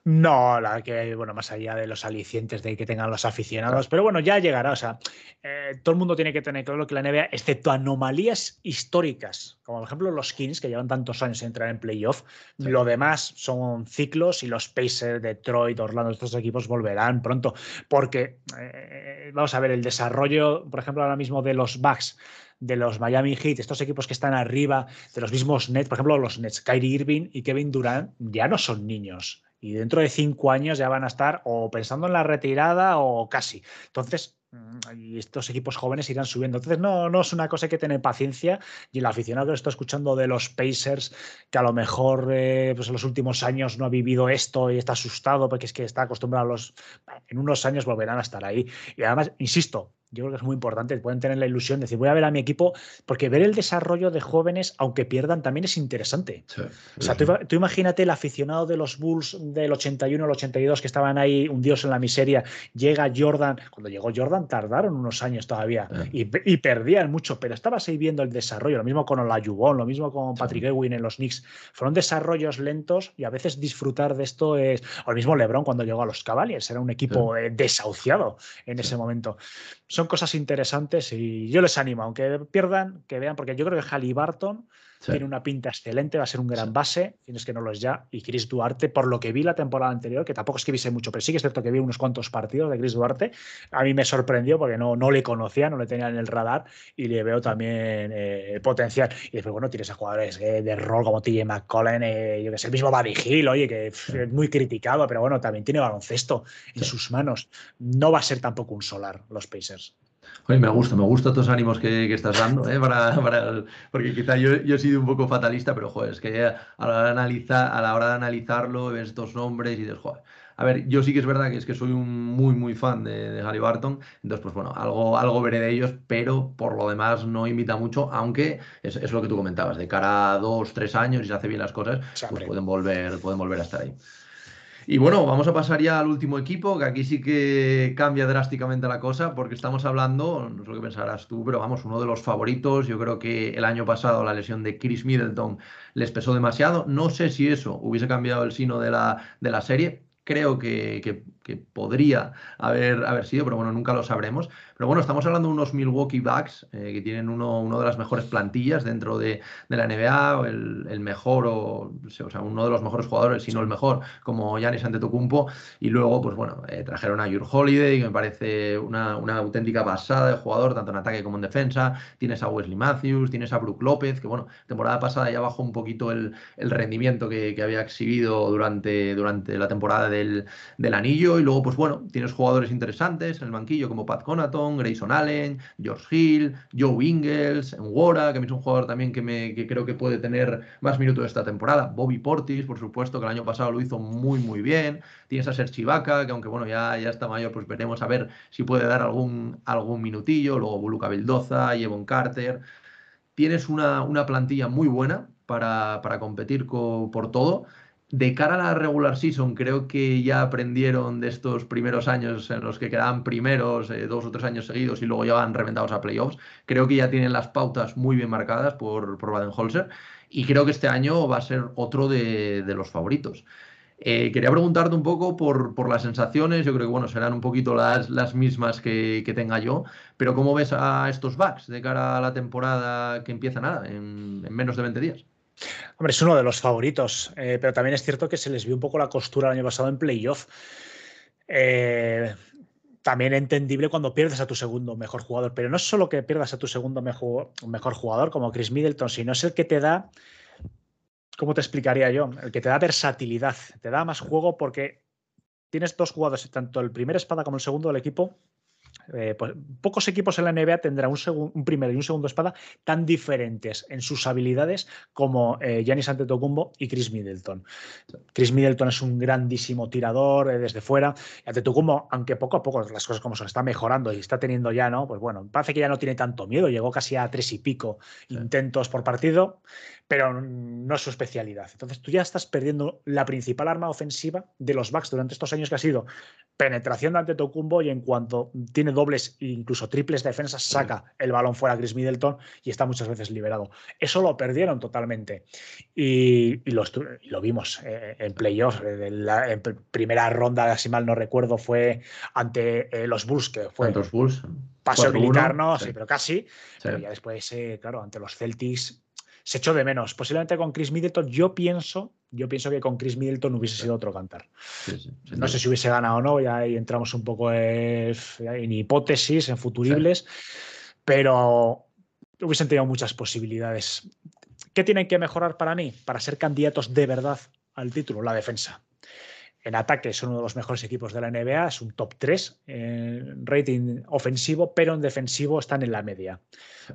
No, la que, bueno, más allá de los alicientes de que tengan los aficionados, pero bueno, ya llegará. O sea, eh, todo el mundo tiene que tener claro que la NBA, excepto anomalías históricas, como por ejemplo los Kings, que llevan tantos años sin entrar en playoff, lo demás son ciclos y los Pacers, Detroit, Orlando, estos equipos volverán pronto. Porque, eh, vamos a ver, el desarrollo, por ejemplo, ahora mismo de los Bucks de los Miami Heat, estos equipos que están arriba, de los mismos Nets, por ejemplo, los Nets, Kyrie Irving y Kevin Durant ya no son niños y dentro de cinco años ya van a estar o pensando en la retirada o casi. Entonces, mm, estos equipos jóvenes irán subiendo. Entonces, no, no es una cosa que tener paciencia. Y el aficionado que lo está escuchando de los Pacers, que a lo mejor eh, pues en los últimos años no ha vivido esto y está asustado porque es que está acostumbrado a los. En unos años volverán a estar ahí. Y además, insisto, yo creo que es muy importante. Pueden tener la ilusión de decir, voy a ver a mi equipo, porque ver el desarrollo de jóvenes, aunque pierdan, también es interesante. o sea, tú, imagínate el aficionado de los Bulls del 81 al 82 que estaban ahí hundidos en la miseria. Llega Jordan, cuando llegó Jordan tardaron unos años todavía y, perdían mucho, pero estabas ahí viendo el desarrollo. Lo mismo con Olajuwon, lo mismo con Patrick Ewing en los Knicks. Fueron desarrollos lentos y a veces disfrutar de esto es. O el mismo LeBron cuando llegó a los Cavaliers, era un equipo eh, desahuciado en ese momento. Son cosas interesantes y yo les animo, aunque pierdan, que vean, porque yo creo que Halliburton tiene una pinta excelente, va a ser un gran base, tienes que no lo es ya. Y Chris Duarte, por lo que vi la temporada anterior, que tampoco es que vise mucho, pero sí que es cierto que vi unos cuantos partidos de Chris Duarte, a mí me sorprendió porque no, no le conocía, no le tenía en el radar y le veo también eh, potencial. Y después, bueno, tienes a jugadores eh, de rol como TJ McCollum, eh, yo que sé, el mismo Buddy Hill, oye, que es muy criticado, pero bueno, también tiene baloncesto en sus manos. No va a ser tampoco un solar los Pacers. Oye, me gusta, me gusta tus ánimos que, estás dando, ¿eh? para, porque quizá yo, yo, he sido un poco fatalista, pero joder, es que a la hora de, analizar, a la hora de analizarlo, ves estos nombres y dices, joder. A ver, yo sí que es verdad que es que soy un muy, muy fan de, de Harry Barton, entonces, pues bueno, algo, algo veré de ellos, pero por lo demás no invita mucho, aunque es, es lo que tú comentabas, de cara a dos, tres años y se hace bien las cosas, pues pueden volver, pueden volver a estar ahí. Y bueno, vamos a pasar ya al último equipo, que aquí sí que cambia drásticamente la cosa, porque estamos hablando, no sé lo que pensarás tú, pero vamos, uno de los favoritos. Yo creo que el año pasado la lesión de Chris Middleton les pesó demasiado. No sé si eso hubiese cambiado el sino de la, de la serie. Creo que, que que podría haber, haber sido, pero bueno, nunca lo sabremos. Pero bueno, estamos hablando de unos Milwaukee Bucks eh, que tienen uno, uno, de las mejores plantillas dentro de, de la NBA, el, el, mejor, o, o, sea, uno de los mejores jugadores, si no el mejor, como Giannis Antetokounmpo. Y luego, pues bueno, eh, trajeron a Your Holiday, que me parece una, una, auténtica pasada de jugador, tanto en ataque como en defensa. Tienes a Wesley Matthews, tienes a Brook López, que bueno, temporada pasada ya bajó un poquito el, el rendimiento que, que, había exhibido durante, durante la temporada del, del anillo y luego, pues bueno, tienes jugadores interesantes en el banquillo como Pat Conaton, Grayson Allen, George Hill, Joe Ingles, Enwora, que es un jugador también que, me, que creo que puede tener más minutos esta temporada. Bobby Portis, por supuesto, que el año pasado lo hizo muy, muy bien. Tienes a Serge Ibaka, que aunque bueno, ya, ya está mayor, pues veremos a ver si puede dar algún, algún minutillo. Luego Buluca Vildoza, Evon Carter. tienes una, plantilla muy buena para, competir por todo. De cara a la regular season, creo que ya aprendieron de estos primeros años en los que quedaban primeros eh, dos o tres años seguidos y luego ya van reventados a playoffs. Creo que ya tienen las pautas muy bien marcadas por, por Baden-Holzer y creo que este año va a ser otro de, los favoritos. Eh, quería preguntarte un poco por, las sensaciones, yo creo que bueno, serán un poquito las, las mismas que, tenga yo, pero ¿cómo ves a estos backs de cara a la temporada que empieza nada, en menos de 20 días? Hombre, es uno de los favoritos, eh, pero también es cierto que se les vio un poco la costura el año pasado en playoff. Eh, también entendible cuando pierdes a tu segundo mejor jugador, pero no es solo que pierdas a tu segundo mejor, mejor jugador como Chris Middleton, sino es el que te da, ¿cómo te explicaría yo? El que te da versatilidad, te da más juego porque tienes dos jugadores, tanto el primer espada como el segundo del equipo, eh, pues, pocos equipos en la NBA tendrán un, un, primero y un segundo espada tan diferentes en sus habilidades como eh, Giannis Antetokounmpo y Chris Middleton. Chris Middleton es un grandísimo tirador eh, desde fuera. Y Antetokounmpo, aunque poco a poco las cosas como se está mejorando y está teniendo ya, ¿no? Pues bueno, parece que ya no tiene tanto miedo. Llegó casi a tres y pico intentos por partido pero no es su especialidad. Entonces tú ya estás perdiendo la principal arma ofensiva de los Bucks durante estos años que ha sido penetración de Antetokounmpo y en cuanto tiene dobles e incluso triples defensas saca el balón fuera a Chris Middleton y está muchas veces liberado. Eso lo perdieron totalmente y, lo vimos eh, en playoffs. Eh, en primera ronda, si mal no recuerdo, fue ante eh, los Bulls, que fue... los Bulls? Paseo militar, no, sí. pero casi. Pero ya después, claro, ante los Celtics se echó de menos. Posiblemente con Chris Middleton, yo pienso, yo pienso que con Chris Middleton hubiese sido otro cantar. no sé si hubiese ganado o no, ya ahí entramos un poco en, hipótesis, en futuribles, pero hubiesen tenido muchas posibilidades. ¿Qué tienen que mejorar para mí? Para ser candidatos de verdad al título, la defensa. En ataque son uno de los mejores equipos de la NBA, es un top 3 en rating ofensivo, pero en defensivo están en la media.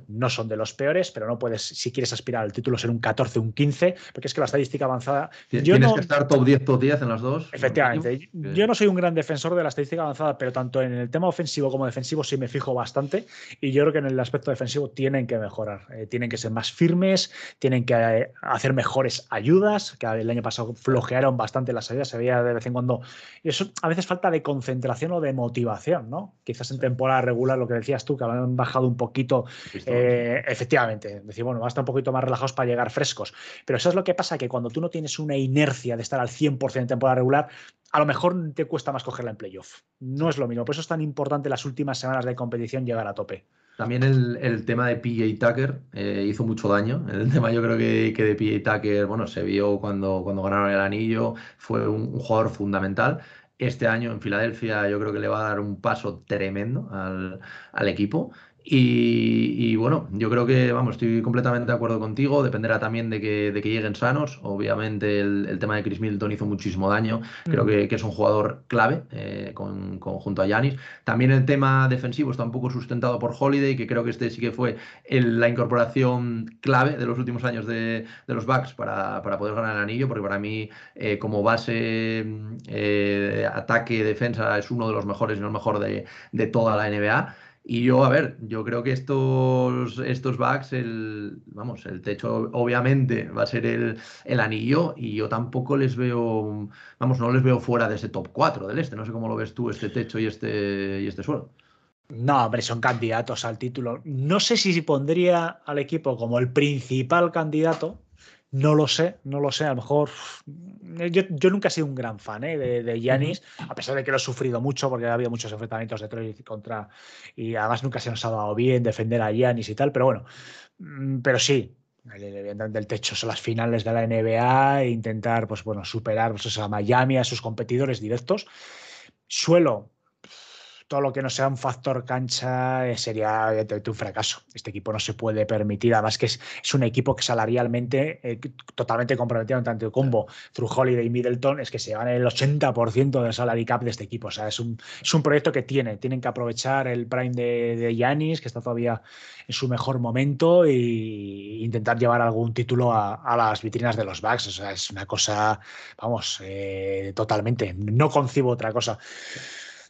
No son de los peores, pero no puedes, si quieres aspirar al título, ser un 14, un 15, porque es que la estadística avanzada. Tienes que estar top 10, top 10 en las dos. Efectivamente. Yo no soy un gran defensor de la estadística avanzada, pero tanto en el tema ofensivo como defensivo sí me fijo bastante. Y yo creo que en el aspecto defensivo tienen que mejorar. Eh, tienen que ser más firmes, tienen que eh, hacer mejores ayudas, que el año pasado flojearon bastante las ayudas, se veía de vez en cuando. Eso a veces falta de concentración o de motivación, ¿no? Quizás en temporada regular, lo que decías tú, que han bajado un poquito eh, efectivamente, decir, bueno, va a estar un poquito más relajados para llegar frescos. Pero eso es lo que pasa, que cuando tú no tienes una inercia de estar al 100% en temporada regular, a lo mejor te cuesta más cogerla en playoff. No es lo mismo. Por eso es tan importante las últimas semanas de competición llegar a tope. También el, tema de PJ Tucker eh, hizo mucho daño. [LAUGHS] El tema yo creo que, que, de PJ Tucker, bueno, se vio cuando, cuando ganaron el anillo, fue un, jugador fundamental este año en Filadelfia yo creo que le va a dar un paso tremendo al, al equipo. Y, bueno, yo creo que, vamos, estoy completamente de acuerdo contigo. Dependerá también de que, de que lleguen sanos. Obviamente, el, tema de Chris Middleton hizo muchísimo daño. Creo mm. que, es un jugador clave eh, con, junto a Yanis. También el tema defensivo está un poco sustentado por Holiday, que creo que este sí que fue la incorporación clave de los últimos años de, los Bucks para, poder ganar el anillo, porque para mí, eh, como base eh, ataque, defensa, es uno de los mejores y no el mejor de, de toda la NBA. Y yo, a ver, yo creo que estos, estos bugs, el, vamos, el techo obviamente va a ser el, el, anillo y yo tampoco les veo, vamos, no les veo fuera de ese top 4 del este. No sé cómo lo ves tú, este techo y este, y este suelo. No, hombre, son candidatos al título. No sé si pondría al equipo como el principal candidato, no lo sé, no lo sé. A lo mejor. Yo, nunca he sido un gran fan ¿eh? de Yanis, a pesar de que lo he sufrido mucho porque ha habido muchos enfrentamientos de Troy contra. Y además nunca se nos ha dado bien defender a Yanis y tal, pero bueno. Mm, pero sí, evidentemente el techo son las finales de la NBA e intentar pues bueno superar pues, a Miami a sus competidores directos suelo todo lo que no sea un factor cancha eh, sería un fracaso. Este equipo no se puede permitir, además que es, un equipo que salarialmente eh, totalmente comprometido en tanto combo. True Holiday y Middleton es que se van el 80% del salary cap de este equipo. O sea, es un, es un proyecto que tiene. Tienen que aprovechar el prime de Yanis, que está todavía en su mejor momento, e intentar llevar algún título a, las vitrinas de los Bucks. O sea, es una cosa, vamos, eh, totalmente. No concibo otra cosa.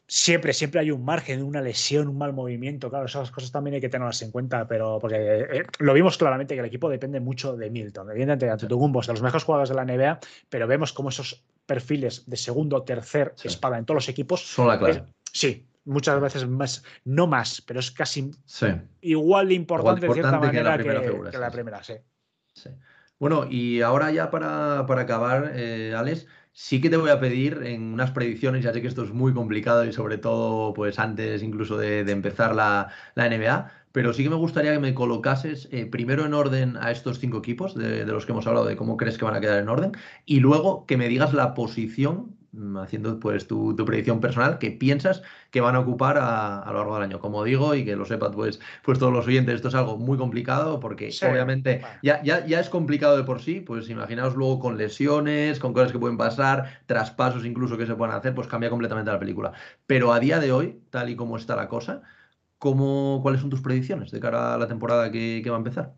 Siempre, siempre hay un margen, una lesión, un mal movimiento. Claro, esas cosas también hay que tenerlas en cuenta, pero porque eh, lo vimos claramente que el equipo depende mucho de Milton. Evidentemente, de Antetokounmpo de los mejores jugadores de la NBA, pero vemos cómo esos perfiles de segundo, tercer espada en todos los equipos son la clave. sí, muchas veces más, no más, pero es casi igual de importante, de cierta manera que la primera, que, la primera sí. Bueno, y ahora ya para, acabar, eh, Alex, sí que te voy a pedir en unas predicciones, ya sé que esto es muy complicado y sobre todo pues antes incluso de, empezar la, NBA, pero sí que me gustaría que me colocases eh, primero en orden a estos cinco equipos de, los que hemos hablado, de cómo crees que van a quedar en orden, y luego que me digas la posición haciendo pues tu, predicción personal que piensas que van a ocupar a, lo largo del año. Como digo, y que lo sepan pues, pues todos los oyentes, esto es algo muy complicado porque obviamente ya, ya, ya, es complicado de por sí, pues imaginaos luego con lesiones, con cosas que pueden pasar, traspasos incluso que se pueden hacer, pues cambia completamente la película. Pero a día de hoy, tal y como está la cosa, ¿cómo, ¿cuáles son tus predicciones de cara a la temporada que va a empezar?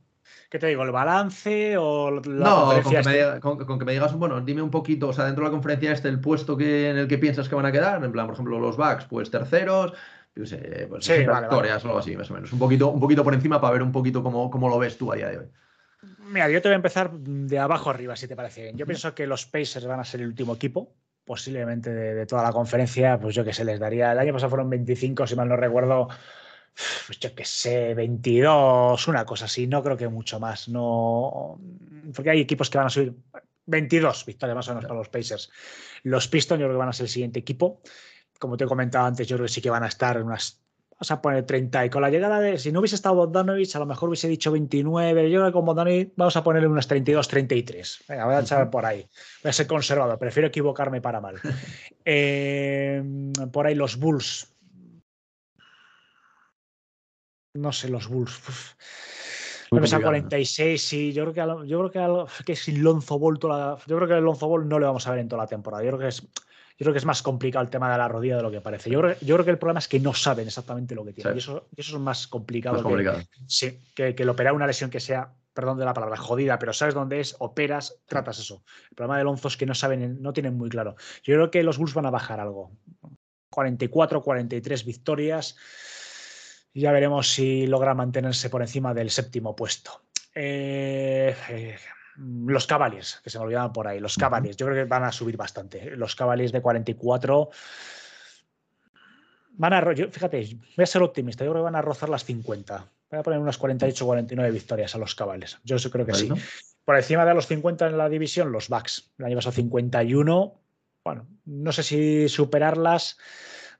¿Qué te digo? ¿El balance o la No, con que, me, con, que, me, digas, bueno, dime un poquito, o sea, dentro de la conferencia este, el puesto que, en el que piensas que van a quedar, en plan, por ejemplo, los backs, pues terceros, yo sé, pues sí, vale, o algo así, más o menos. Un poquito, un poquito por encima para ver un poquito cómo, cómo lo ves tú a día de hoy. Mira, yo te voy a empezar de abajo arriba, si te parece bien. Yo pienso que los Pacers van a ser el último equipo, posiblemente de, de toda la conferencia, pues yo que se les daría. El año pasado fueron 25, si mal no recuerdo pues yo qué sé, 22, una cosa así, no creo que mucho más. No, porque hay equipos que van a subir 22 victorias más o menos para los Pacers. Los Pistons yo creo que van a ser el siguiente equipo. Como te he comentado antes, yo creo que sí que van a estar en unas Vamos a poner 30. Y con la llegada de. Si no hubiese estado Bogdanovich, a lo mejor hubiese dicho 29. Yo creo que con Bogdanovich vamos a ponerle unas 32, 33. Venga, voy a echar por ahí. Voy a ser conservador. Prefiero equivocarme para mal. [LAUGHS] Eh, por ahí los Bulls no sé, los Bulls. Me pesa 46, sí. Yo creo que, yo creo que, que sin Lonzo Ball, yo creo que el Lonzo Ball no le vamos a ver en toda la temporada. Yo creo que es, yo creo que es más complicado el tema de la rodilla de lo que parece. Yo creo, yo creo que el problema es que no saben exactamente lo que tienen. Y, eso, eso es más complicado. que, Sí, que, que el operar una lesión que sea, perdón de la palabra, jodida, pero sabes dónde es, operas, tratas eso. El problema de Lonzo es que no saben, no tienen muy claro. Yo creo que los Bulls van a bajar algo. 44, 43 victorias ya veremos si logra mantenerse por encima del séptimo puesto. Eh, eh, los Cavaliers, que se me olvidaban por ahí, los Cavaliers, yo creo que van a subir bastante. Los Cavaliers de 44 van a, fíjate, voy a ser optimista, yo creo que van a rozar las 50. Voy a poner unas 48 49 victorias a los Cavaliers. Yo creo que sí. Por encima de los 50 en la división, los Bucks. El año pasado 51. Bueno, no sé si superarlas.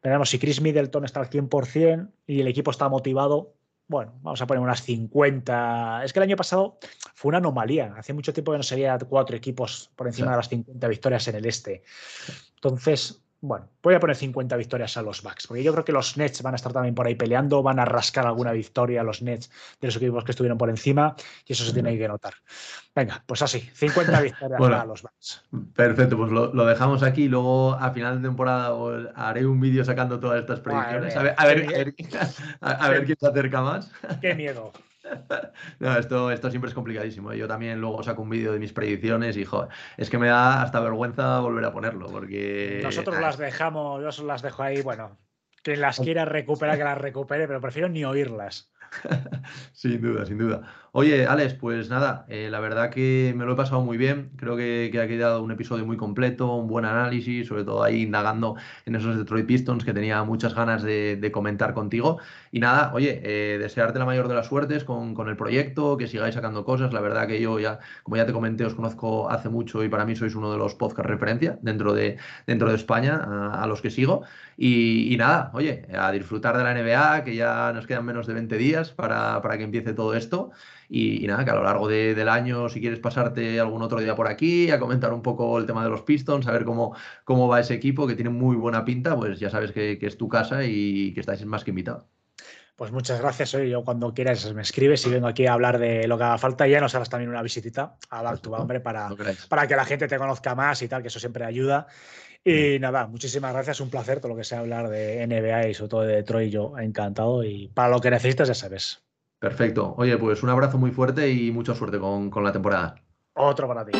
Veremos si Chris Middleton está al 100% y el equipo está motivado. Bueno, vamos a poner unas 50. Es que el año pasado fue una anomalía. Hace mucho tiempo que no sería cuatro equipos por encima de las 50 victorias en el este. Entonces, bueno, voy a poner 50 victorias a los Bucks, porque yo creo que los Nets van a estar también por ahí peleando, van a rascar alguna victoria a los Nets de los equipos que estuvieron por encima, y eso se tiene que notar. Venga, pues así, 50 [LAUGHS] victorias a los Bucks. Perfecto, pues lo, dejamos aquí, luego a final de temporada haré un vídeo sacando todas estas predicciones, a ver, a ver, a ver [LAUGHS] quién se acerca más. Qué miedo. [LAUGHS] No, esto, esto siempre es complicadísimo. Yo también luego saco un vídeo de mis predicciones y, joder, es que me da hasta vergüenza volver a ponerlo, porque... Nosotros las dejamos, yo las dejo ahí, bueno, que las quiera recuperar, que las recupere, pero prefiero ni oírlas. [LAUGHS] sin duda, sin duda. Oye, Alex, pues nada, eh, la verdad que me lo he pasado muy bien. Creo que, ha quedado un episodio muy completo, un buen análisis, sobre todo ahí indagando en esos Detroit Pistons que tenía muchas ganas de, comentar contigo. Y nada, oye, eh, desearte la mayor de las suertes con, el proyecto, que sigáis sacando cosas. La verdad que yo ya, como ya te comenté, os conozco hace mucho y para mí sois uno de los podcast referencia dentro de, dentro de España a, los que sigo. Y, nada, oye, a disfrutar de la NBA, que ya nos quedan menos de 20 días para, para que empiece todo esto. Y, nada, que a lo largo del año, si quieres pasarte algún otro día por aquí, a comentar un poco el tema de los Pistons, a ver cómo, cómo va ese equipo, que tiene muy buena pinta, pues ya sabes que, es tu casa y que estáis más que invitado. Pues muchas gracias. Hoy yo cuando quieras me escribes y vengo aquí a hablar de lo que haga falta. Ya nos harás también una visitita a Back hombre, para, para que la gente te conozca más y tal, que eso siempre ayuda. Y nada, muchísimas gracias. Un placer todo lo que sea hablar de NBA y sobre todo de Detroit. Yo encantado. Y para lo que necesites, ya sabes. Perfecto. Oye, pues un abrazo muy fuerte y mucha suerte con, con la temporada. Otro para ti.